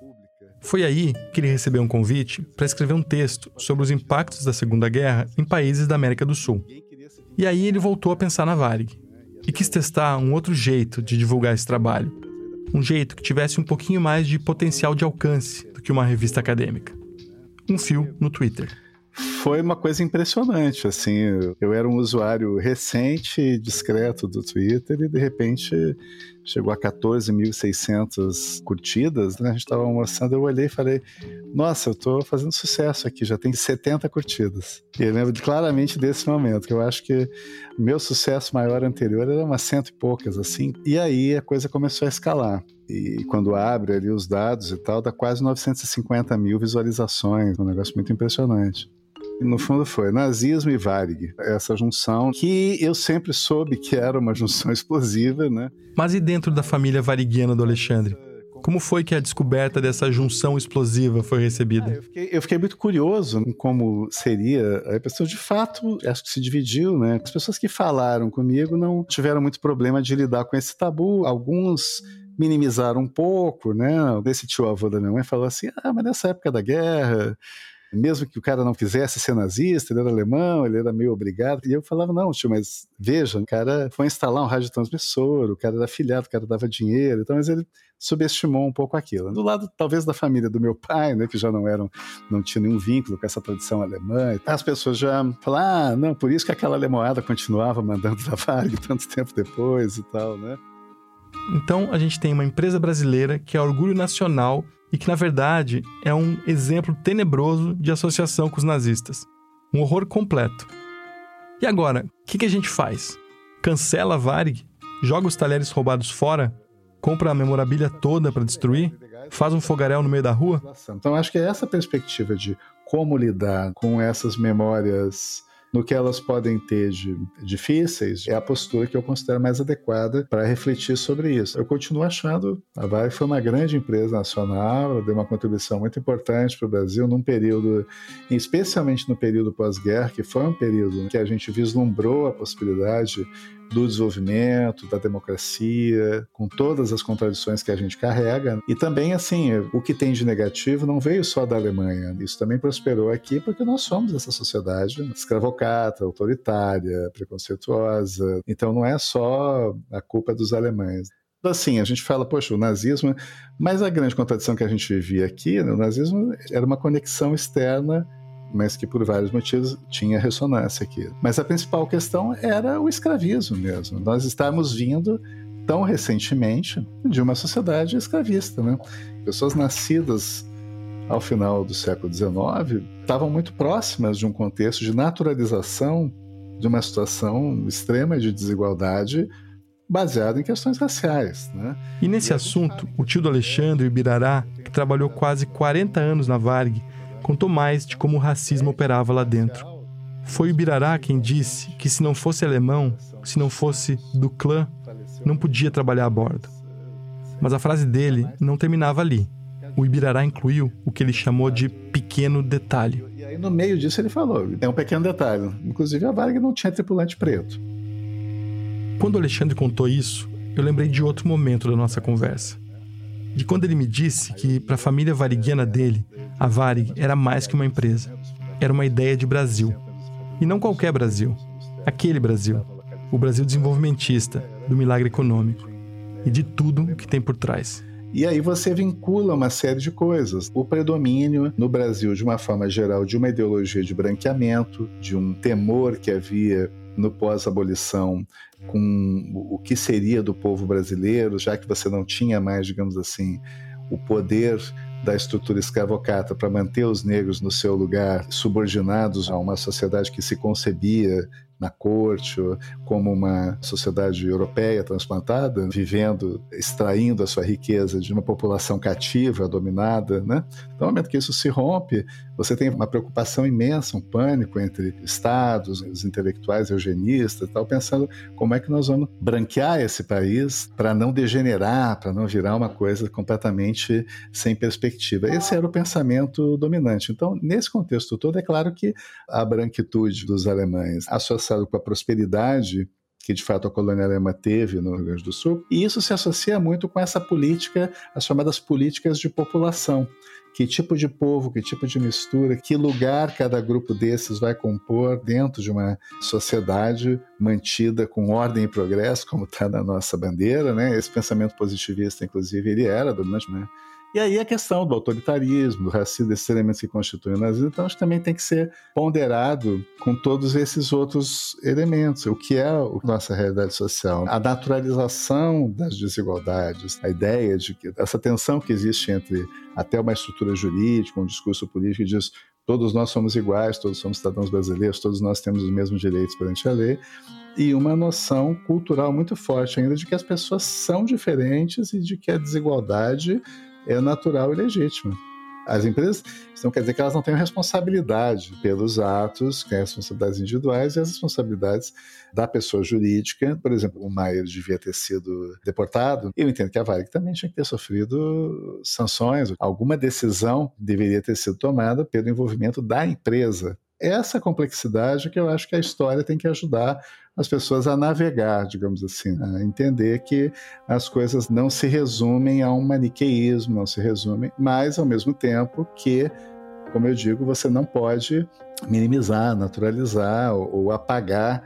Foi aí que ele recebeu um convite para escrever um texto sobre os impactos da Segunda Guerra em países da América do Sul. E aí ele voltou a pensar na Varig e quis testar um outro jeito de divulgar esse trabalho. Um jeito que tivesse um pouquinho mais de potencial de alcance do que uma revista acadêmica. Um fio no Twitter foi uma coisa impressionante, assim, eu era um usuário recente e discreto do Twitter e de repente chegou a 14.600 curtidas, né? A gente estava almoçando, eu olhei e falei, nossa, eu estou fazendo sucesso aqui, já tem 70 curtidas. E eu lembro claramente desse momento, que eu acho que meu sucesso maior anterior era umas cento e poucas, assim, e aí a coisa começou a escalar. E quando abre ali os dados e tal, dá quase 950 mil visualizações, um negócio muito impressionante. No fundo foi nazismo e Varig, essa junção que eu sempre soube que era uma junção explosiva, né? Mas e dentro da família variguiana do Alexandre? Como foi que a descoberta dessa junção explosiva foi recebida? Ah, eu, fiquei, eu, fiquei, muito curioso em como seria. A pessoa, de fato, acho que se dividiu, né? As pessoas que falaram comigo não tiveram muito problema de lidar com esse tabu. Alguns minimizaram um pouco, né? Esse tio avô da minha mãe falou assim: ah, mas nessa época da guerra mesmo que o cara não quisesse ser nazista, ele era alemão, ele era meio obrigado. E eu falava, não, tio, mas veja, o cara foi instalar um radiotransmissor, o cara era afilhado, o cara dava dinheiro, então, mas ele subestimou um pouco aquilo. Do lado, talvez, da família do meu pai, né, que já não eram, não tinha nenhum vínculo com essa tradição alemã, as pessoas já falaram, ah, não, por isso que aquela alemoada continuava mandando da Varg tanto tempo depois e tal, né? Então, a gente tem uma empresa brasileira que é orgulho nacional e que, na verdade, é um exemplo tenebroso de associação com os nazistas. Um horror completo. E agora, o que, que, a gente faz? Cancela a Varig? Joga os talheres roubados fora? Compra a memorabilia toda para destruir? Faz um fogaréu no meio da rua? Então, acho que é essa perspectiva de como lidar com essas memórias no que elas podem ter de difíceis, é a postura que eu considero mais adequada para refletir sobre isso. Eu continuo achando a Vale foi uma grande empresa nacional, deu uma contribuição muito importante para o Brasil num período, especialmente no período pós-guerra, que foi um período que a gente vislumbrou a possibilidade do desenvolvimento, da democracia, com todas as contradições que a gente carrega. E também, assim, o que tem de negativo não veio só da Alemanha. Isso também prosperou aqui porque nós somos essa sociedade escravocrata, autoritária, preconceituosa. Então não é só a culpa dos alemães assim, a gente fala, poxa, o nazismo, mas a grande contradição que a gente vivia aqui, né, o nazismo era uma conexão externa mas que por vários motivos tinha ressonância aqui. Mas a principal questão era o escravismo mesmo. Nós estamos vindo tão recentemente de uma sociedade escravista, né? Pessoas nascidas ao final do século XIX estavam muito próximas de um contexto de naturalização de uma situação extrema de desigualdade baseada em questões raciais. Né? E nesse assunto, o tio do Alexandre, Ibirará, que trabalhou quase 40 anos na Varg, contou mais de como o racismo operava lá dentro. Foi o Ibirará quem disse que se não fosse alemão, se não fosse do clã, não podia trabalhar a bordo. Mas a frase dele não terminava ali. O Ibirará incluiu o que ele chamou de pequeno detalhe. E aí no meio disso ele falou, é um pequeno detalhe. Inclusive a Varg não tinha tripulante preto. Quando o Alexandre contou isso, eu lembrei de outro momento da nossa conversa. De quando ele me disse que, para a família variguiana dele, a Varig era mais que uma empresa. Era uma ideia de Brasil. E não qualquer Brasil. Aquele Brasil. O Brasil desenvolvimentista, do milagre econômico. E de tudo o que tem por trás. E aí você vincula uma série de coisas. O predomínio no Brasil, de uma forma geral, de uma ideologia de branqueamento, de um temor que havia no pós-abolição com o que seria do povo brasileiro, já que você não tinha mais, digamos assim, o poder da estrutura escravocrata para manter os negros no seu lugar, subordinados a uma sociedade que se concebia na corte, como uma sociedade europeia transplantada, vivendo, extraindo a sua riqueza de uma população cativa, dominada, né? No momento que isso se rompe, você tem uma preocupação imensa, um pânico entre estados, os intelectuais eugenistas, tal, pensando como é que nós vamos branquear esse país para não degenerar, para não virar uma coisa completamente sem perspectiva. Esse era o pensamento dominante. Então, nesse contexto todo, é claro que a branquitude dos alemães, associada com a prosperidade que de fato a colônia alemã teve no Rio Grande do Sul, e isso se associa muito com essa política, as chamadas políticas de população que tipo de povo, que tipo de mistura, que lugar cada grupo desses vai compor dentro de uma sociedade mantida com ordem e progresso, como está na nossa bandeira, né? Esse pensamento positivista, inclusive, ele era dominante, né? E aí a questão do autoritarismo, do racismo, desses elementos que constituem o nazismo, então acho que também tem que ser ponderado com todos esses outros elementos. O que é a nossa realidade social? A naturalização das desigualdades, a ideia de que essa tensão que existe entre até uma estrutura jurídica, um discurso político que diz todos nós somos iguais, todos somos cidadãos brasileiros, todos nós temos os mesmos direitos perante a lei, e uma noção cultural muito forte ainda de que as pessoas são diferentes e de que a desigualdade é natural e legítima. As empresas, não quer dizer que elas não tenham responsabilidade pelos atos, que é responsabilidades individuais e as responsabilidades da pessoa jurídica. Por exemplo, o Maier devia ter sido deportado. Eu entendo que a Varig também tinha que ter sofrido sanções. Alguma decisão deveria ter sido tomada pelo envolvimento da empresa. Essa complexidade que eu acho que a história tem que ajudar as pessoas a navegar, digamos assim, a entender que as coisas não se resumem a um maniqueísmo, não se resumem, mas ao mesmo tempo que, como eu digo, você não pode minimizar, naturalizar ou, apagar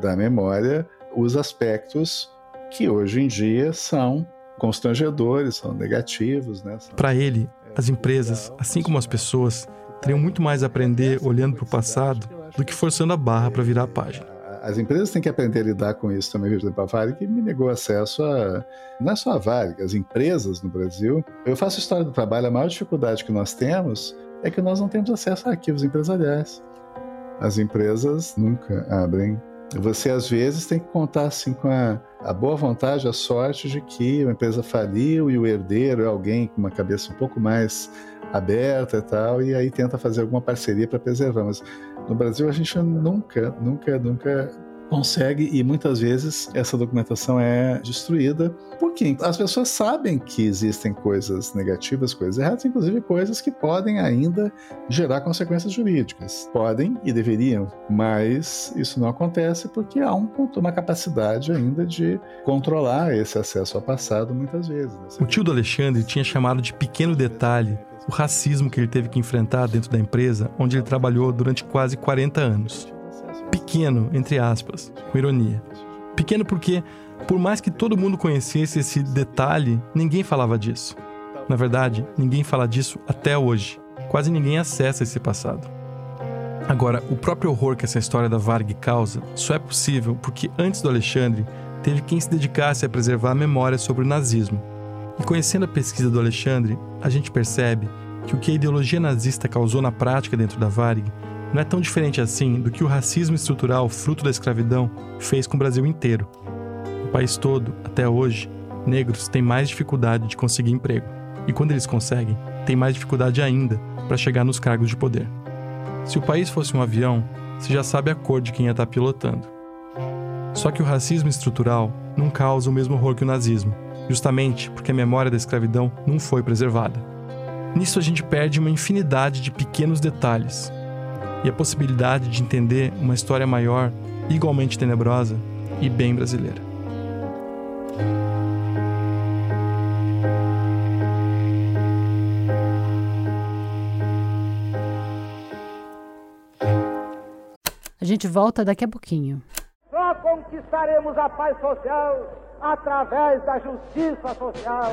da memória os aspectos que hoje em dia são constrangedores, são negativos. Né? Para ele, as empresas, assim como as pessoas, teriam muito mais a aprender olhando para o passado do que forçando a barra para virar a página as empresas têm que aprender a lidar com isso também. Por exemplo, a Varig me negou acesso a. Não é só a Varig, as empresas no Brasil. Eu faço história do trabalho, a maior dificuldade que nós temos é que nós não temos acesso a arquivos empresariais. As empresas nunca abrem. Você, às vezes, tem que contar assim, com a, a boa vontade, a sorte de que uma empresa faliu e o herdeiro é alguém com uma cabeça um pouco mais aberta e tal, e aí tenta fazer alguma parceria para preservar. Mas no Brasil a gente nunca, nunca, nunca consegue e muitas vezes essa documentação é destruída porque as pessoas sabem que existem coisas negativas, coisas erradas, inclusive coisas que podem ainda gerar consequências jurídicas. Podem e deveriam, mas isso não acontece porque há um, uma capacidade ainda de controlar esse acesso ao passado muitas vezes. Né? O tio do Alexandre tinha chamado de pequeno detalhe o racismo que ele teve que enfrentar dentro da empresa onde ele trabalhou durante quase 40 anos pequeno, entre aspas, com ironia. Pequeno porque, por mais que todo mundo conhecesse esse detalhe, ninguém falava disso. Na verdade, ninguém fala disso até hoje. Quase ninguém acessa esse passado. Agora, o próprio horror que essa história da Varg causa só é possível porque antes do Alexandre, teve quem se dedicasse a preservar a memória sobre o nazismo. E conhecendo a pesquisa do Alexandre, a gente percebe que o que a ideologia nazista causou na prática dentro da Varg não é tão diferente assim do que o racismo estrutural fruto da escravidão fez com o Brasil inteiro. No país todo, até hoje, negros têm mais dificuldade de conseguir emprego. E quando eles conseguem, têm mais dificuldade ainda para chegar nos cargos de poder. Se o país fosse um avião, você já sabe a cor de quem ia estar tá pilotando. Só que o racismo estrutural não causa o mesmo horror que o nazismo, justamente porque a memória da escravidão não foi preservada. Nisso a gente perde uma infinidade de pequenos detalhes e a possibilidade de entender uma história maior, igualmente tenebrosa e bem brasileira. A gente volta daqui a pouquinho. Só conquistaremos a paz social através da justiça social.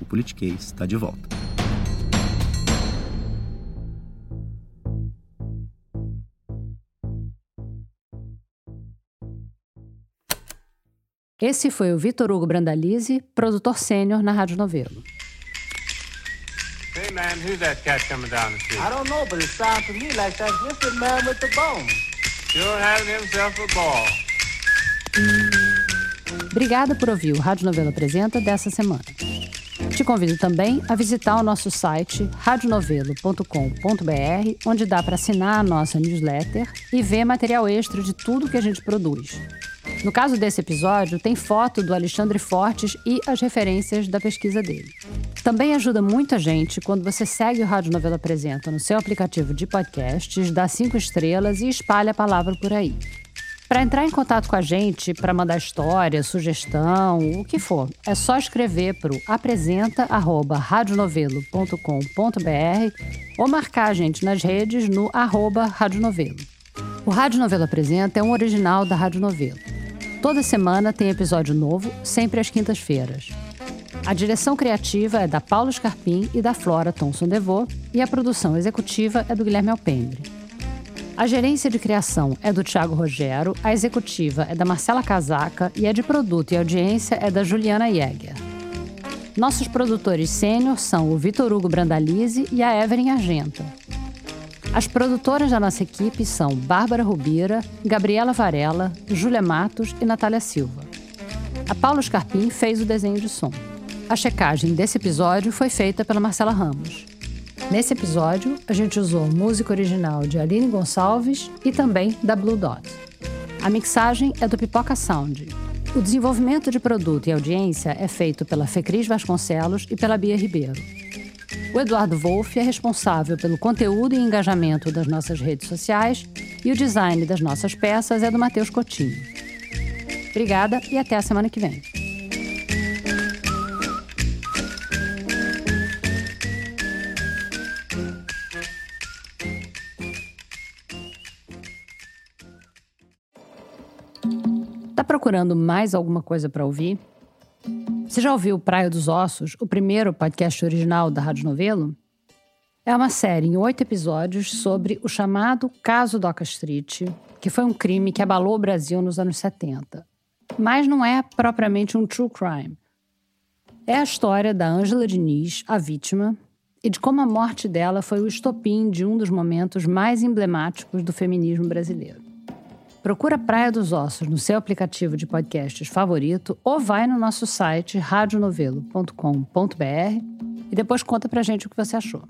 o Politiquês está de volta. Esse foi o Vitor Hugo Brandalize, produtor sênior na Rádio Novelo. Hey man, who's that cat coming down the street? I don't know, but it sounds to me like that gifted man with the bone. Sure having himself a ball. Obrigada por ouvir o Rádio Novelo Apresenta dessa semana. Te convido também a visitar o nosso site radionovelo.com.br, onde dá para assinar a nossa newsletter e ver material extra de tudo que a gente produz. No caso desse episódio, tem foto do Alexandre Fortes e as referências da pesquisa dele. Também ajuda muita gente quando você segue o Rádio Novela Apresenta no seu aplicativo de podcasts, dá cinco estrelas e espalha a palavra por aí. Para entrar em contato com a gente, para mandar história, sugestão, o que for, é só escrever para o apresenta@radionovelo.com.br ou marcar a gente nas redes no arroba radionovelo. O Rádio Novelo Apresenta é um original da Rádio Novelo. Toda semana tem episódio novo, sempre às quintas-feiras. A direção criativa é da Paulo Scarpim e da Flora Thomson Devô e a produção executiva é do Guilherme Alpendre. A gerência de criação é do Thiago Rogero, a executiva é da Marcela Casaca e a de produto e audiência é da Juliana Jäger. Nossos produtores sênior são o Vitor Hugo Brandalize e a Evelyn Argenta. As produtoras da nossa equipe são Bárbara Rubira, Gabriela Varela, Júlia Matos e Natália Silva. A Paulo Scarpim fez o desenho de som. A checagem desse episódio foi feita pela Marcela Ramos. Nesse episódio, a gente usou música original de Aline Gonçalves e também da Blue Dot. A mixagem é do Pipoca Sound. O desenvolvimento de produto e audiência é feito pela Fecris Vasconcelos e pela Bia Ribeiro. O Eduardo Wolff é responsável pelo conteúdo e engajamento das nossas redes sociais e o design das nossas peças é do Matheus Coutinho. Obrigada e até a semana que vem. Procurando mais alguma coisa para ouvir? Você já ouviu Praia dos Ossos, o primeiro podcast original da Rádio Novelo? É uma série em oito episódios sobre o chamado Caso Doca Street, que foi um crime que abalou o Brasil nos anos 70. Mas não é propriamente um true crime. É a história da Ângela Diniz, a vítima, e de como a morte dela foi o estopim de um dos momentos mais emblemáticos do feminismo brasileiro. Procura Praia dos Ossos no seu aplicativo de podcasts favorito ou vai no nosso site radionovelo.com.br e depois conta pra gente o que você achou.